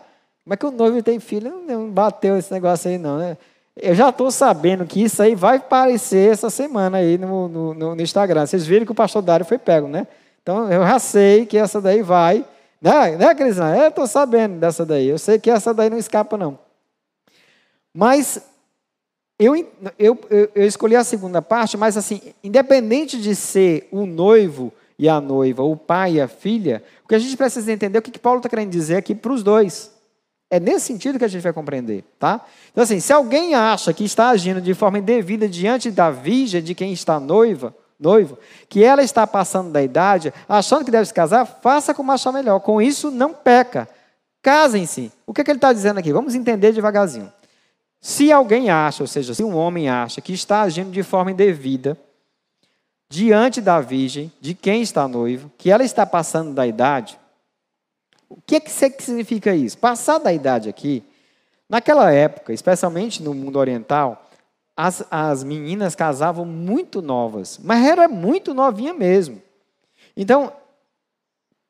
Como é que o noivo tem filho? Não bateu esse negócio aí, não, né? Eu já estou sabendo que isso aí vai aparecer essa semana aí no, no, no, Instagram. Vocês viram que o pastor Dário foi pego, né? Então eu já sei que essa daí vai. Né, né Cristina? Eu estou sabendo dessa daí. Eu sei que essa daí não escapa, não. Mas eu, eu, eu escolhi a segunda parte, mas assim, independente de ser o noivo e a noiva, o pai e a filha, o que a gente precisa entender é o que Paulo está querendo dizer aqui para os dois. É nesse sentido que a gente vai compreender, tá? Então, assim, se alguém acha que está agindo de forma indevida diante da virgem de quem está noiva, noivo, que ela está passando da idade, achando que deve se casar, faça como achar melhor. Com isso, não peca. Casem-se. O que, é que ele está dizendo aqui? Vamos entender devagarzinho. Se alguém acha, ou seja, se um homem acha que está agindo de forma indevida diante da virgem, de quem está noivo, que ela está passando da idade, o que, é que significa isso? Passar da idade aqui, naquela época, especialmente no mundo oriental, as, as meninas casavam muito novas, mas era muito novinha mesmo. Então,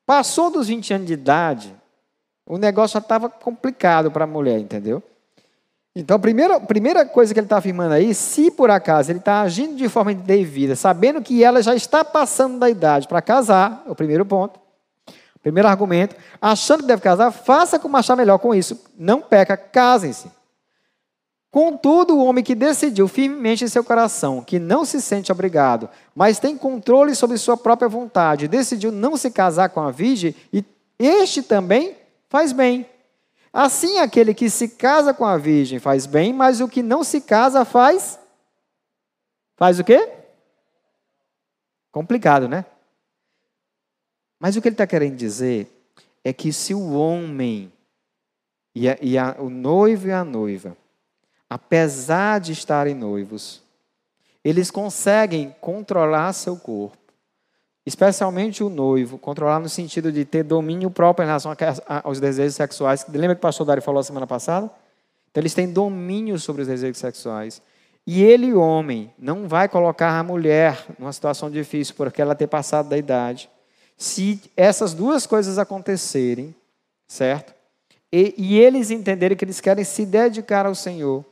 passou dos 20 anos de idade, o negócio já estava complicado para a mulher, entendeu? Então, a primeira, primeira coisa que ele está afirmando aí, se por acaso ele está agindo de forma indevida, sabendo que ela já está passando da idade para casar, é o primeiro ponto, Primeiro argumento, achando que deve casar, faça como achar melhor com isso. Não peca, casem-se. Contudo, o homem que decidiu firmemente em seu coração que não se sente obrigado, mas tem controle sobre sua própria vontade, decidiu não se casar com a virgem, e este também faz bem. Assim, aquele que se casa com a virgem faz bem, mas o que não se casa faz. Faz o quê? Complicado, né? Mas o que ele está querendo dizer é que se o homem e, a, e a, o noivo e a noiva, apesar de estarem noivos, eles conseguem controlar seu corpo, especialmente o noivo, controlar no sentido de ter domínio próprio em relação a, aos desejos sexuais. Lembra que o pastor Dari falou semana passada? Então, eles têm domínio sobre os desejos sexuais. E ele, homem, não vai colocar a mulher numa situação difícil porque ela ter passado da idade. Se essas duas coisas acontecerem, certo? E, e eles entenderem que eles querem se dedicar ao Senhor,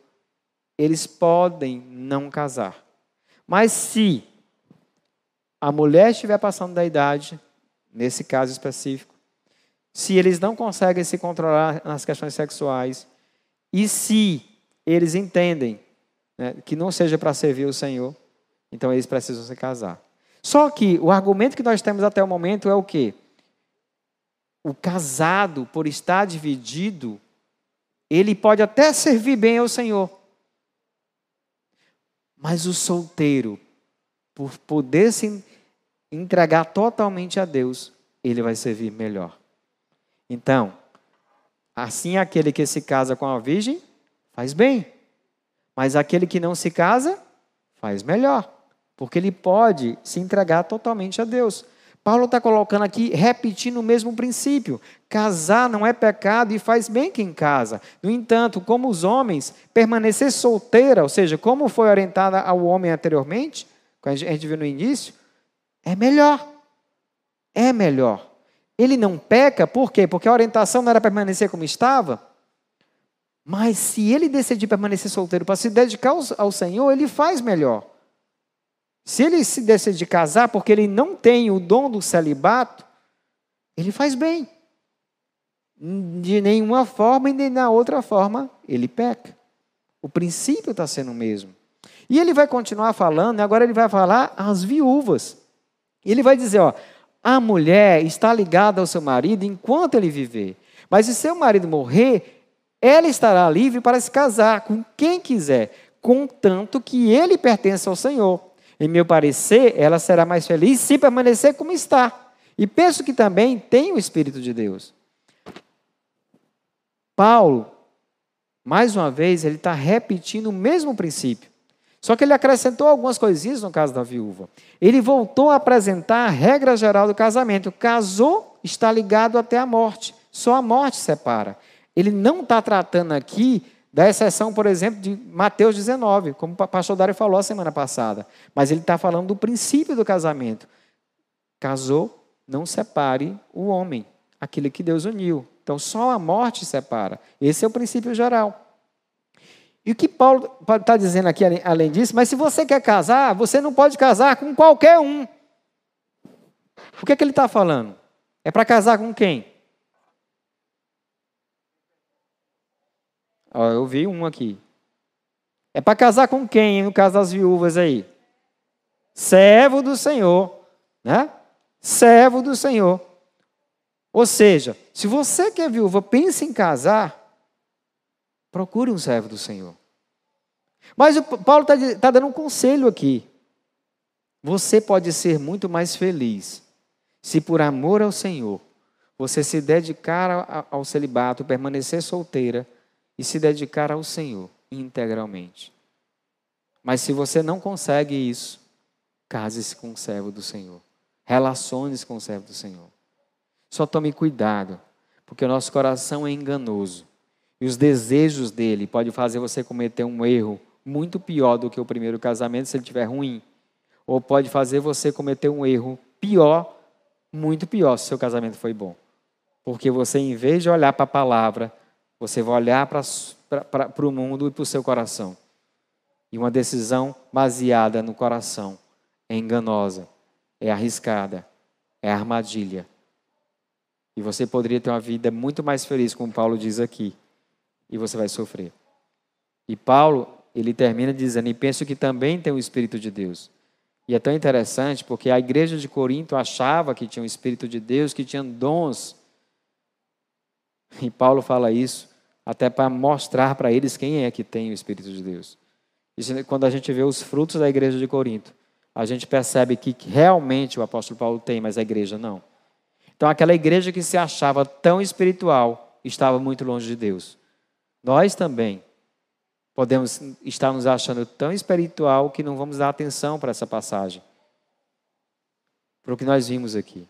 eles podem não casar. Mas se a mulher estiver passando da idade, nesse caso específico, se eles não conseguem se controlar nas questões sexuais, e se eles entendem né, que não seja para servir o Senhor, então eles precisam se casar. Só que o argumento que nós temos até o momento é o quê? o casado, por estar dividido, ele pode até servir bem ao Senhor. Mas o solteiro, por poder se entregar totalmente a Deus, ele vai servir melhor. Então, assim aquele que se casa com a virgem faz bem, mas aquele que não se casa faz melhor, porque ele pode se entregar totalmente a Deus. Paulo está colocando aqui, repetindo o mesmo princípio. Casar não é pecado e faz bem quem casa. No entanto, como os homens, permanecer solteira, ou seja, como foi orientada ao homem anteriormente, como a gente viu no início, é melhor. É melhor. Ele não peca, por quê? Porque a orientação não era permanecer como estava. Mas se ele decidir permanecer solteiro para se dedicar ao, Senhor, ele faz melhor. Se ele se decidir casar porque ele não tem o dom do celibato, ele faz bem. De nenhuma forma e nem na outra forma ele peca. O princípio está sendo o mesmo. E ele vai continuar falando, e agora ele vai falar às viúvas. Ele vai dizer: ó, a mulher está ligada ao seu marido enquanto ele viver. Mas se seu marido morrer, ela estará livre para se casar com quem quiser, contanto que ele pertença ao Senhor. Em meu parecer, ela será mais feliz se permanecer como está. E penso que também tem o Espírito de Deus. Paulo, mais uma vez, ele está repetindo o mesmo princípio. Só que ele acrescentou algumas coisinhas no caso da viúva. Ele voltou a apresentar a regra geral do casamento. Casou, está ligado até a morte. Só a morte separa. Ele não está tratando aqui da exceção, por exemplo, de Mateus 19, como o pastor Dário falou a semana passada. Mas ele está falando do princípio do casamento. Casou, não separe o homem, aquilo que Deus uniu. Então, só a morte separa. Esse é o princípio geral. E o que Paulo está dizendo aqui, além disso, mas se você quer casar, você não pode casar com qualquer um. O que, é que ele está falando? É para casar com quem? Ó, eu vi um aqui. É para casar com quem, no caso das viúvas aí? Servo do Senhor, né? Servo do Senhor. Ou seja, se você que é viúva pensa em casar, procure um servo do Senhor. Mas o Paulo está tá dando um conselho aqui. Você pode ser muito mais feliz se, por amor ao Senhor, você se dedicar ao celibato, permanecer solteira e se dedicar ao Senhor integralmente. Mas se você não consegue isso, case-se com o servo do Senhor. Relacione-se com o servo do Senhor. Só tome cuidado, porque o nosso coração é enganoso. E os desejos dele podem fazer você cometer um erro muito pior do que o primeiro casamento, se ele estiver ruim. Ou pode fazer você cometer um erro pior, muito pior, se seu casamento foi bom. Porque você, em vez de olhar para a palavra, você vai olhar para o mundo e para o seu coração. E uma decisão baseada no coração é enganosa, é arriscada, é armadilha. E você poderia ter uma vida muito mais feliz, como Paulo diz aqui, e você vai sofrer. E Paulo, ele termina dizendo: E penso que também tem o Espírito de Deus. E é tão interessante porque a igreja de Corinto achava que tinha o Espírito de Deus, que tinha dons e Paulo fala isso até para mostrar para eles quem é que tem o Espírito de Deus. E quando a gente vê os frutos da igreja de Corinto, a gente percebe que realmente o apóstolo Paulo tem, mas a igreja não. Então, aquela igreja que se achava tão espiritual estava muito longe de Deus. Nós também podemos estar nos achando tão espiritual que não vamos dar atenção para essa passagem, para o que nós vimos aqui.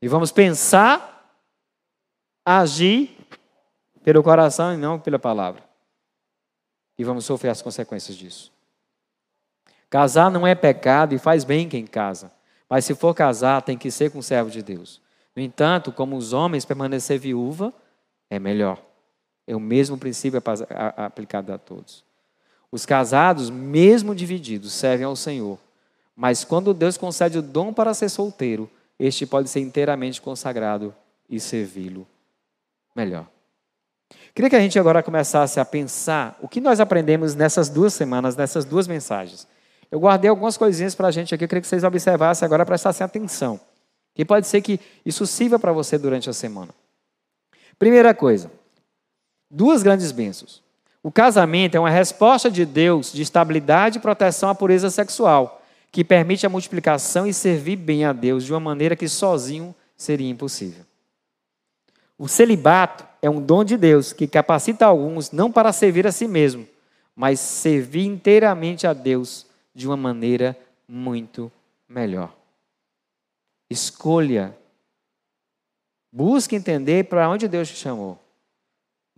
E vamos pensar agir pelo coração e não pela palavra. E vamos sofrer as consequências disso. Casar não é pecado e faz bem quem casa. Mas se for casar, tem que ser com o servo de Deus. No entanto, como os homens permanecer viúva, é melhor. É o mesmo princípio aplicado a todos. Os casados, mesmo divididos, servem ao Senhor. Mas quando Deus concede o dom para ser solteiro, este pode ser inteiramente consagrado e servi-lo melhor. Queria que a gente agora começasse a pensar o que nós aprendemos nessas duas semanas, nessas duas mensagens. Eu guardei algumas coisinhas para a gente aqui, eu queria que vocês observassem agora, prestassem atenção. Que pode ser que isso sirva para você durante a semana. Primeira coisa, duas grandes bênçãos. O casamento é uma resposta de Deus de estabilidade e proteção à pureza sexual, que permite a multiplicação e servir bem a Deus de uma maneira que sozinho seria impossível. O celibato é um dom de Deus que capacita alguns não para servir a si mesmo, mas servir inteiramente a Deus de uma maneira muito melhor. Escolha. Busque entender para onde Deus te chamou.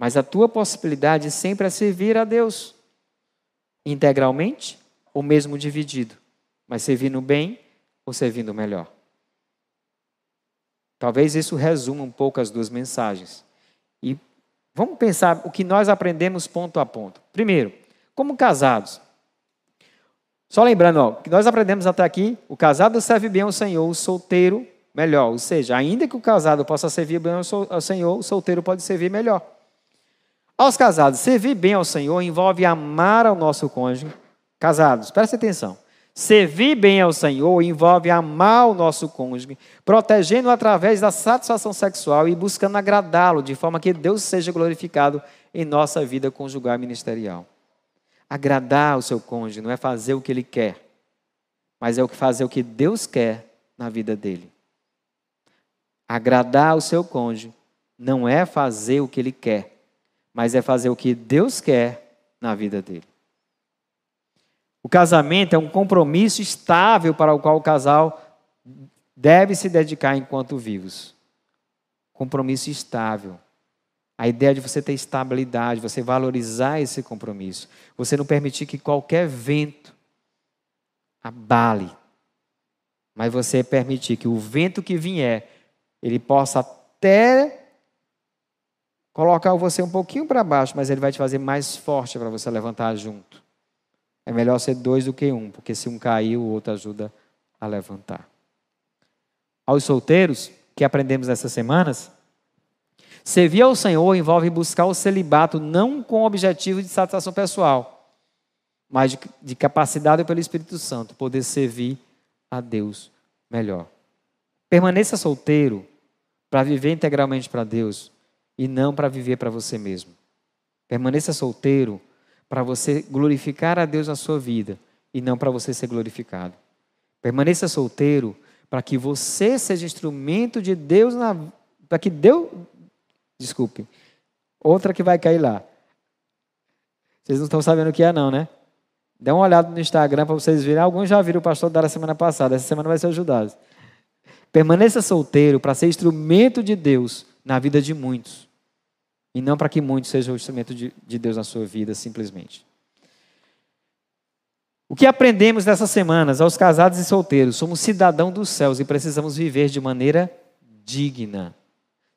Mas a tua possibilidade sempre é servir a Deus integralmente ou mesmo dividido, mas servindo bem ou servindo melhor. Talvez isso resuma um pouco as duas mensagens. E vamos pensar o que nós aprendemos ponto a ponto. Primeiro, como casados. Só lembrando, ó, que nós aprendemos até aqui, o casado serve bem ao Senhor, o solteiro melhor. Ou seja, ainda que o casado possa servir bem ao Senhor, o solteiro pode servir melhor. Aos casados, servir bem ao Senhor envolve amar ao nosso cônjuge. Casados, preste atenção. Servir bem ao Senhor envolve amar o nosso cônjuge, protegendo-o através da satisfação sexual e buscando agradá-lo, de forma que Deus seja glorificado em nossa vida conjugal e ministerial. Agradar o seu cônjuge não é fazer o que ele quer, mas é o que fazer o que Deus quer na vida dele. Agradar o seu cônjuge não é fazer o que ele quer, mas é fazer o que Deus quer na vida dele. O casamento é um compromisso estável para o qual o casal deve se dedicar enquanto vivos. Compromisso estável. A ideia de você ter estabilidade, você valorizar esse compromisso. Você não permitir que qualquer vento abale. Mas você permitir que o vento que vier, ele possa até colocar você um pouquinho para baixo, mas ele vai te fazer mais forte para você levantar junto. É melhor ser dois do que um, porque se um cair, o outro ajuda a levantar. Aos solteiros, que aprendemos essas semanas, servir ao Senhor envolve buscar o celibato não com o objetivo de satisfação pessoal, mas de, de capacidade pelo Espírito Santo, poder servir a Deus melhor. Permaneça solteiro para viver integralmente para Deus e não para viver para você mesmo. Permaneça solteiro para você glorificar a Deus na sua vida e não para você ser glorificado. Permaneça solteiro para que você seja instrumento de Deus na para que Deus desculpe. Outra que vai cair lá. Vocês não estão sabendo o que é não, né? Dê uma olhada no Instagram para vocês verem. Alguns já viram o pastor dar a semana passada. Essa semana vai ser ajudado. Permaneça solteiro para ser instrumento de Deus na vida de muitos. E não para que muitos sejam o instrumento de, de Deus na sua vida, simplesmente. O que aprendemos nessas semanas aos casados e solteiros? Somos cidadãos dos céus e precisamos viver de maneira digna.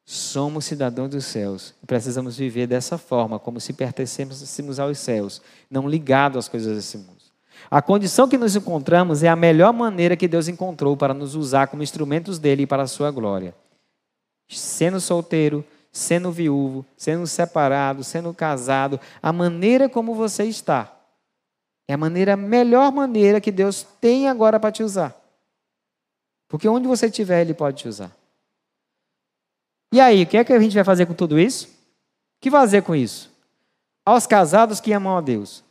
Somos cidadãos dos céus e precisamos viver dessa forma, como se pertencêssemos aos céus, não ligados às coisas desse mundo. A condição que nos encontramos é a melhor maneira que Deus encontrou para nos usar como instrumentos dele e para a sua glória. Sendo solteiro, sendo viúvo, sendo separado, sendo casado, a maneira como você está é a maneira a melhor maneira que Deus tem agora para te usar. Porque onde você estiver, Ele pode te usar. E aí, o que é que a gente vai fazer com tudo isso? O que fazer com isso? Aos casados que amam a Deus.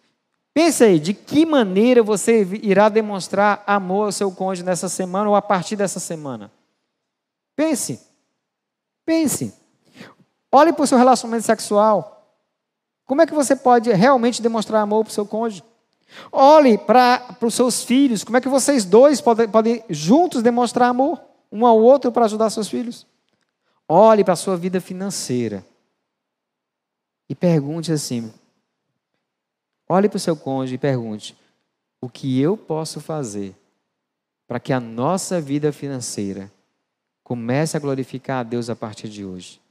Pense aí, de que maneira você irá demonstrar amor ao seu cônjuge nessa semana ou a partir dessa semana? Pense. Pense. Olhe para o seu relacionamento sexual. Como é que você pode realmente demonstrar amor para o seu cônjuge? Olhe para, os seus filhos. Como é que vocês dois podem, podem juntos demonstrar amor um ao outro para ajudar seus filhos? Olhe para a sua vida financeira. E pergunte assim: olhe para o seu cônjuge e pergunte: o que eu posso fazer para que a nossa vida financeira comece a glorificar a Deus a partir de hoje?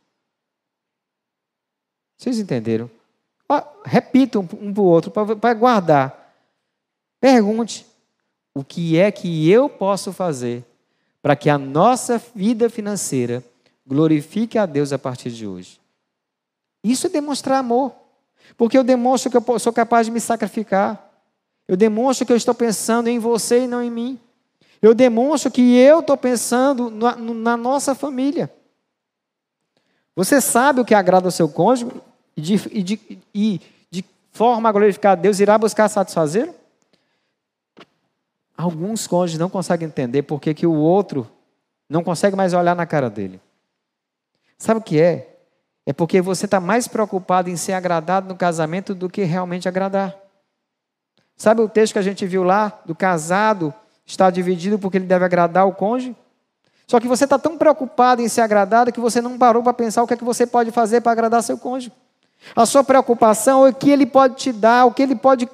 Vocês entenderam? Repita um, um para o outro, para guardar. Pergunte: o que é que eu posso fazer para que a nossa vida financeira glorifique a Deus a partir de hoje? Isso é demonstrar amor. Porque eu demonstro que eu sou capaz de me sacrificar. Eu demonstro que eu estou pensando em você e não em mim. Eu demonstro que eu estou pensando na, na, nossa família. Você sabe o que agrada ao seu cônjuge e de, e de, e de forma a glorificar a Deus irá buscar satisfazer? Alguns cônjuges não conseguem entender porque que o outro não consegue mais olhar na cara dele. Sabe o que é? É porque você está mais preocupado em ser agradado no casamento do que realmente agradar. Sabe o texto que a gente viu lá, do casado está dividido porque ele deve agradar o cônjuge? Só que você está tão preocupado em ser agradado que você não parou para pensar o que é que você pode fazer para agradar seu cônjuge. A sua preocupação é o que ele pode te dar, o que ele pode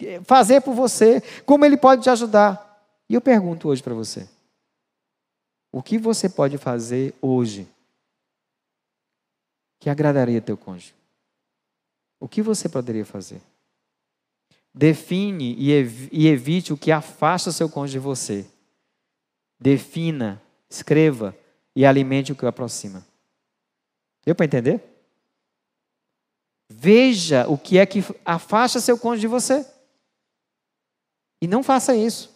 eh, fazer por você, como ele pode te ajudar. E eu pergunto hoje para você: o que você pode fazer hoje que agradaria teu cônjuge? O que você poderia fazer? Define e evite o que afasta seu cônjuge de você. Defina, escreva e alimente o que o aproxima. Deu para entender? Veja o que é que afasta seu cônjuge de você. E não faça isso.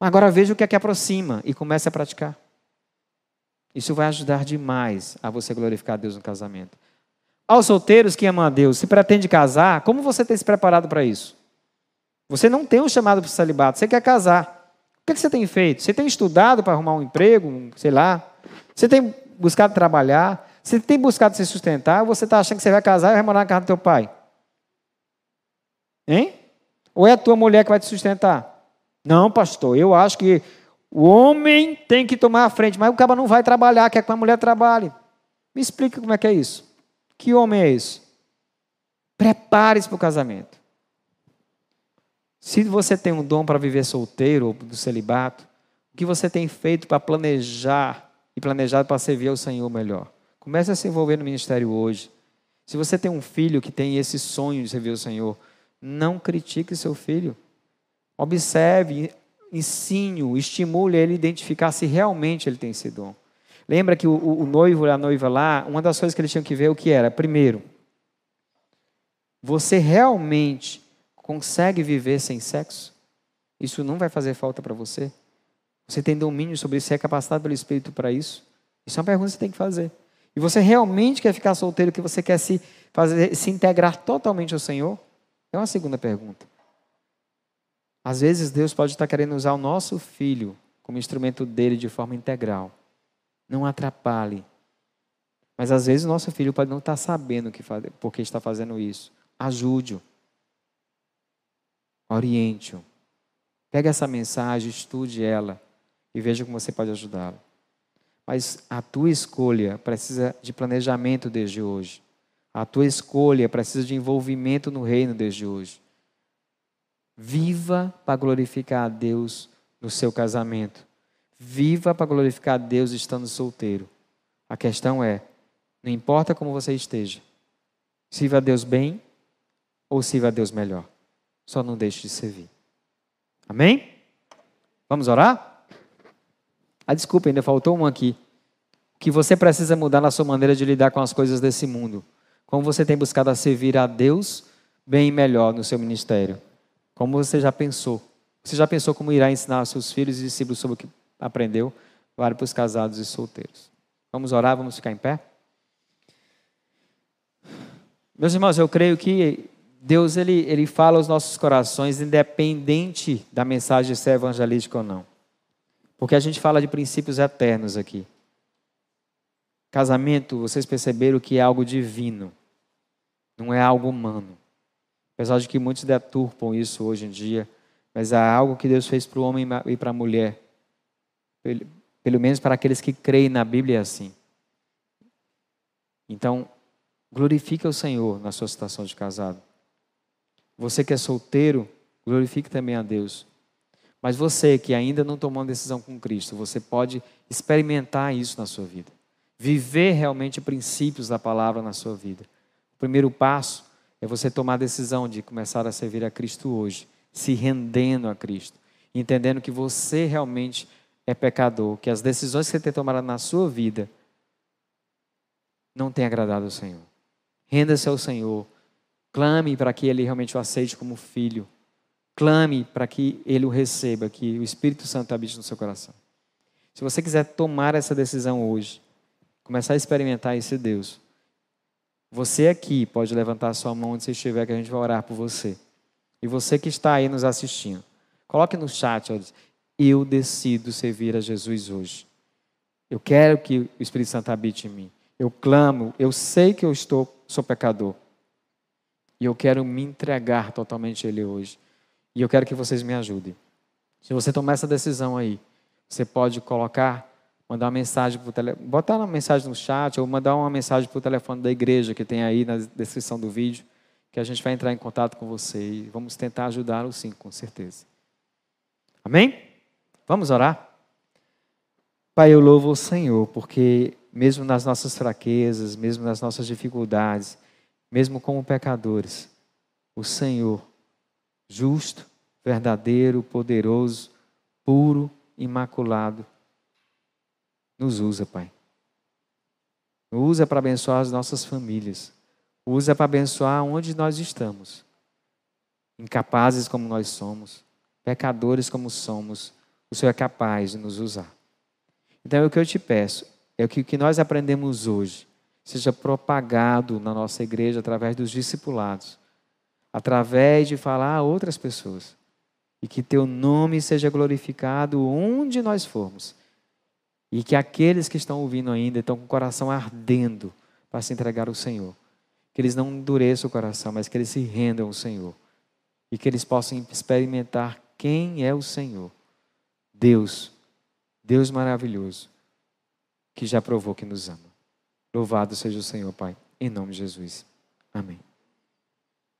Agora veja o que é que aproxima e comece a praticar. Isso vai ajudar demais a você glorificar a Deus no casamento. Aos solteiros que amam a Deus, se pretende casar, como você tem se preparado para isso? Você não tem um chamado para o celibato, você quer casar. O que, é que você tem feito? Você tem estudado para arrumar um emprego, sei lá? Você tem buscado trabalhar? Você tem buscado se sustentar? Você está achando que você vai casar e vai morar na casa do teu pai? Hein? Ou é a tua mulher que vai te sustentar? Não, pastor, eu acho que o homem tem que tomar a frente, mas o cara não vai trabalhar, quer que a mulher trabalhe. Me explica como é que é isso. Que homem é esse? Prepare-se para o casamento. Se você tem um dom para viver solteiro ou do celibato, o que você tem feito para planejar e planejado para servir ao Senhor melhor? Comece a se envolver no ministério hoje. Se você tem um filho que tem esse sonho de servir ao Senhor, não critique seu filho. Observe, ensine-o, estimule ele a identificar se realmente ele tem esse dom. Lembra que o, o noivo e a noiva lá, uma das coisas que eles tinham que ver o que era? Primeiro, você realmente consegue viver sem sexo? Isso não vai fazer falta para você? Você tem domínio sobre isso? É capacitado pelo Espírito para isso? Isso é uma pergunta que você tem que fazer. E você realmente quer ficar solteiro, que você quer se, fazer, se integrar totalmente ao Senhor? É uma segunda pergunta. Às vezes Deus pode estar querendo usar o nosso filho como instrumento dele de forma integral. Não atrapalhe. Mas às vezes o nosso filho pode não estar sabendo que faz, por que está fazendo isso. Ajude-o. Oriente-o. Pegue essa mensagem, estude ela e veja como você pode ajudá-lo. Mas a tua escolha precisa de planejamento desde hoje. A tua escolha precisa de envolvimento no reino desde hoje. Viva para glorificar a Deus no seu casamento. Viva para glorificar a Deus estando solteiro. A questão é: não importa como você esteja, sirva a Deus bem ou sirva a Deus melhor. Só não deixe de servir. Amém? Vamos orar? Ah, desculpa, ainda faltou um aqui. Que você precisa mudar na sua maneira de lidar com as coisas desse mundo. Como você tem buscado a servir a Deus bem melhor no seu ministério. Como você já pensou? Você já pensou como irá ensinar aos seus filhos e discípulos sobre o que aprendeu? Vale para os casados e solteiros. Vamos orar, vamos ficar em pé? Meus irmãos, eu creio que Deus ele, ele fala aos nossos corações, independente da mensagem ser evangelística ou não. Porque a gente fala de princípios eternos aqui. Casamento, vocês perceberam que é algo divino, não é algo humano. Apesar de que muitos deturpam isso hoje em dia, mas é algo que Deus fez para o homem e para a mulher. Pelo menos para aqueles que creem na Bíblia é assim. Então, glorifique o Senhor na sua situação de casado. Você que é solteiro, glorifique também a Deus. Mas você que ainda não tomou uma decisão com Cristo, você pode experimentar isso na sua vida. Viver realmente princípios da palavra na sua vida. O primeiro passo é você tomar a decisão de começar a servir a Cristo hoje, se rendendo a Cristo, entendendo que você realmente é pecador, que as decisões que você tem tomado na sua vida não têm agradado ao Senhor. Renda-se ao Senhor, clame para que Ele realmente o aceite como filho. Clame para que ele o receba, que o Espírito Santo habite no seu coração. Se você quiser tomar essa decisão hoje, começar a experimentar esse Deus, você aqui pode levantar sua mão onde você estiver, que a gente vai orar por você. E você que está aí nos assistindo, coloque no chat, ó, eu decido servir a Jesus hoje. Eu quero que o Espírito Santo habite em mim. Eu clamo, eu sei que eu estou, sou pecador. E eu quero me entregar totalmente a Ele hoje. E eu quero que vocês me ajudem. Se você tomar essa decisão aí, você pode colocar, mandar uma mensagem para telefone, botar uma mensagem no chat ou mandar uma mensagem para o telefone da igreja que tem aí na descrição do vídeo, que a gente vai entrar em contato com você e vamos tentar ajudá-lo sim, com certeza. Amém? Vamos orar? Pai, eu louvo o Senhor, porque mesmo nas nossas fraquezas, mesmo nas nossas dificuldades, mesmo como pecadores, o Senhor, justo, verdadeiro, poderoso, puro, imaculado, nos usa, Pai. Usa para abençoar as nossas famílias. Usa para abençoar onde nós estamos. Incapazes como nós somos, pecadores como somos, o Senhor é capaz de nos usar. Então é o que eu te peço, é que o que nós aprendemos hoje seja propagado na nossa igreja através dos discipulados, através de falar a outras pessoas. E que teu nome seja glorificado onde nós formos. E que aqueles que estão ouvindo ainda estão com o coração ardendo para se entregar ao Senhor. Que eles não endureçam o coração, mas que eles se rendam ao Senhor. E que eles possam experimentar quem é o Senhor. Deus Deus maravilhoso, que já provou que nos ama. Louvado seja o Senhor, Pai, em nome de Jesus. Amém.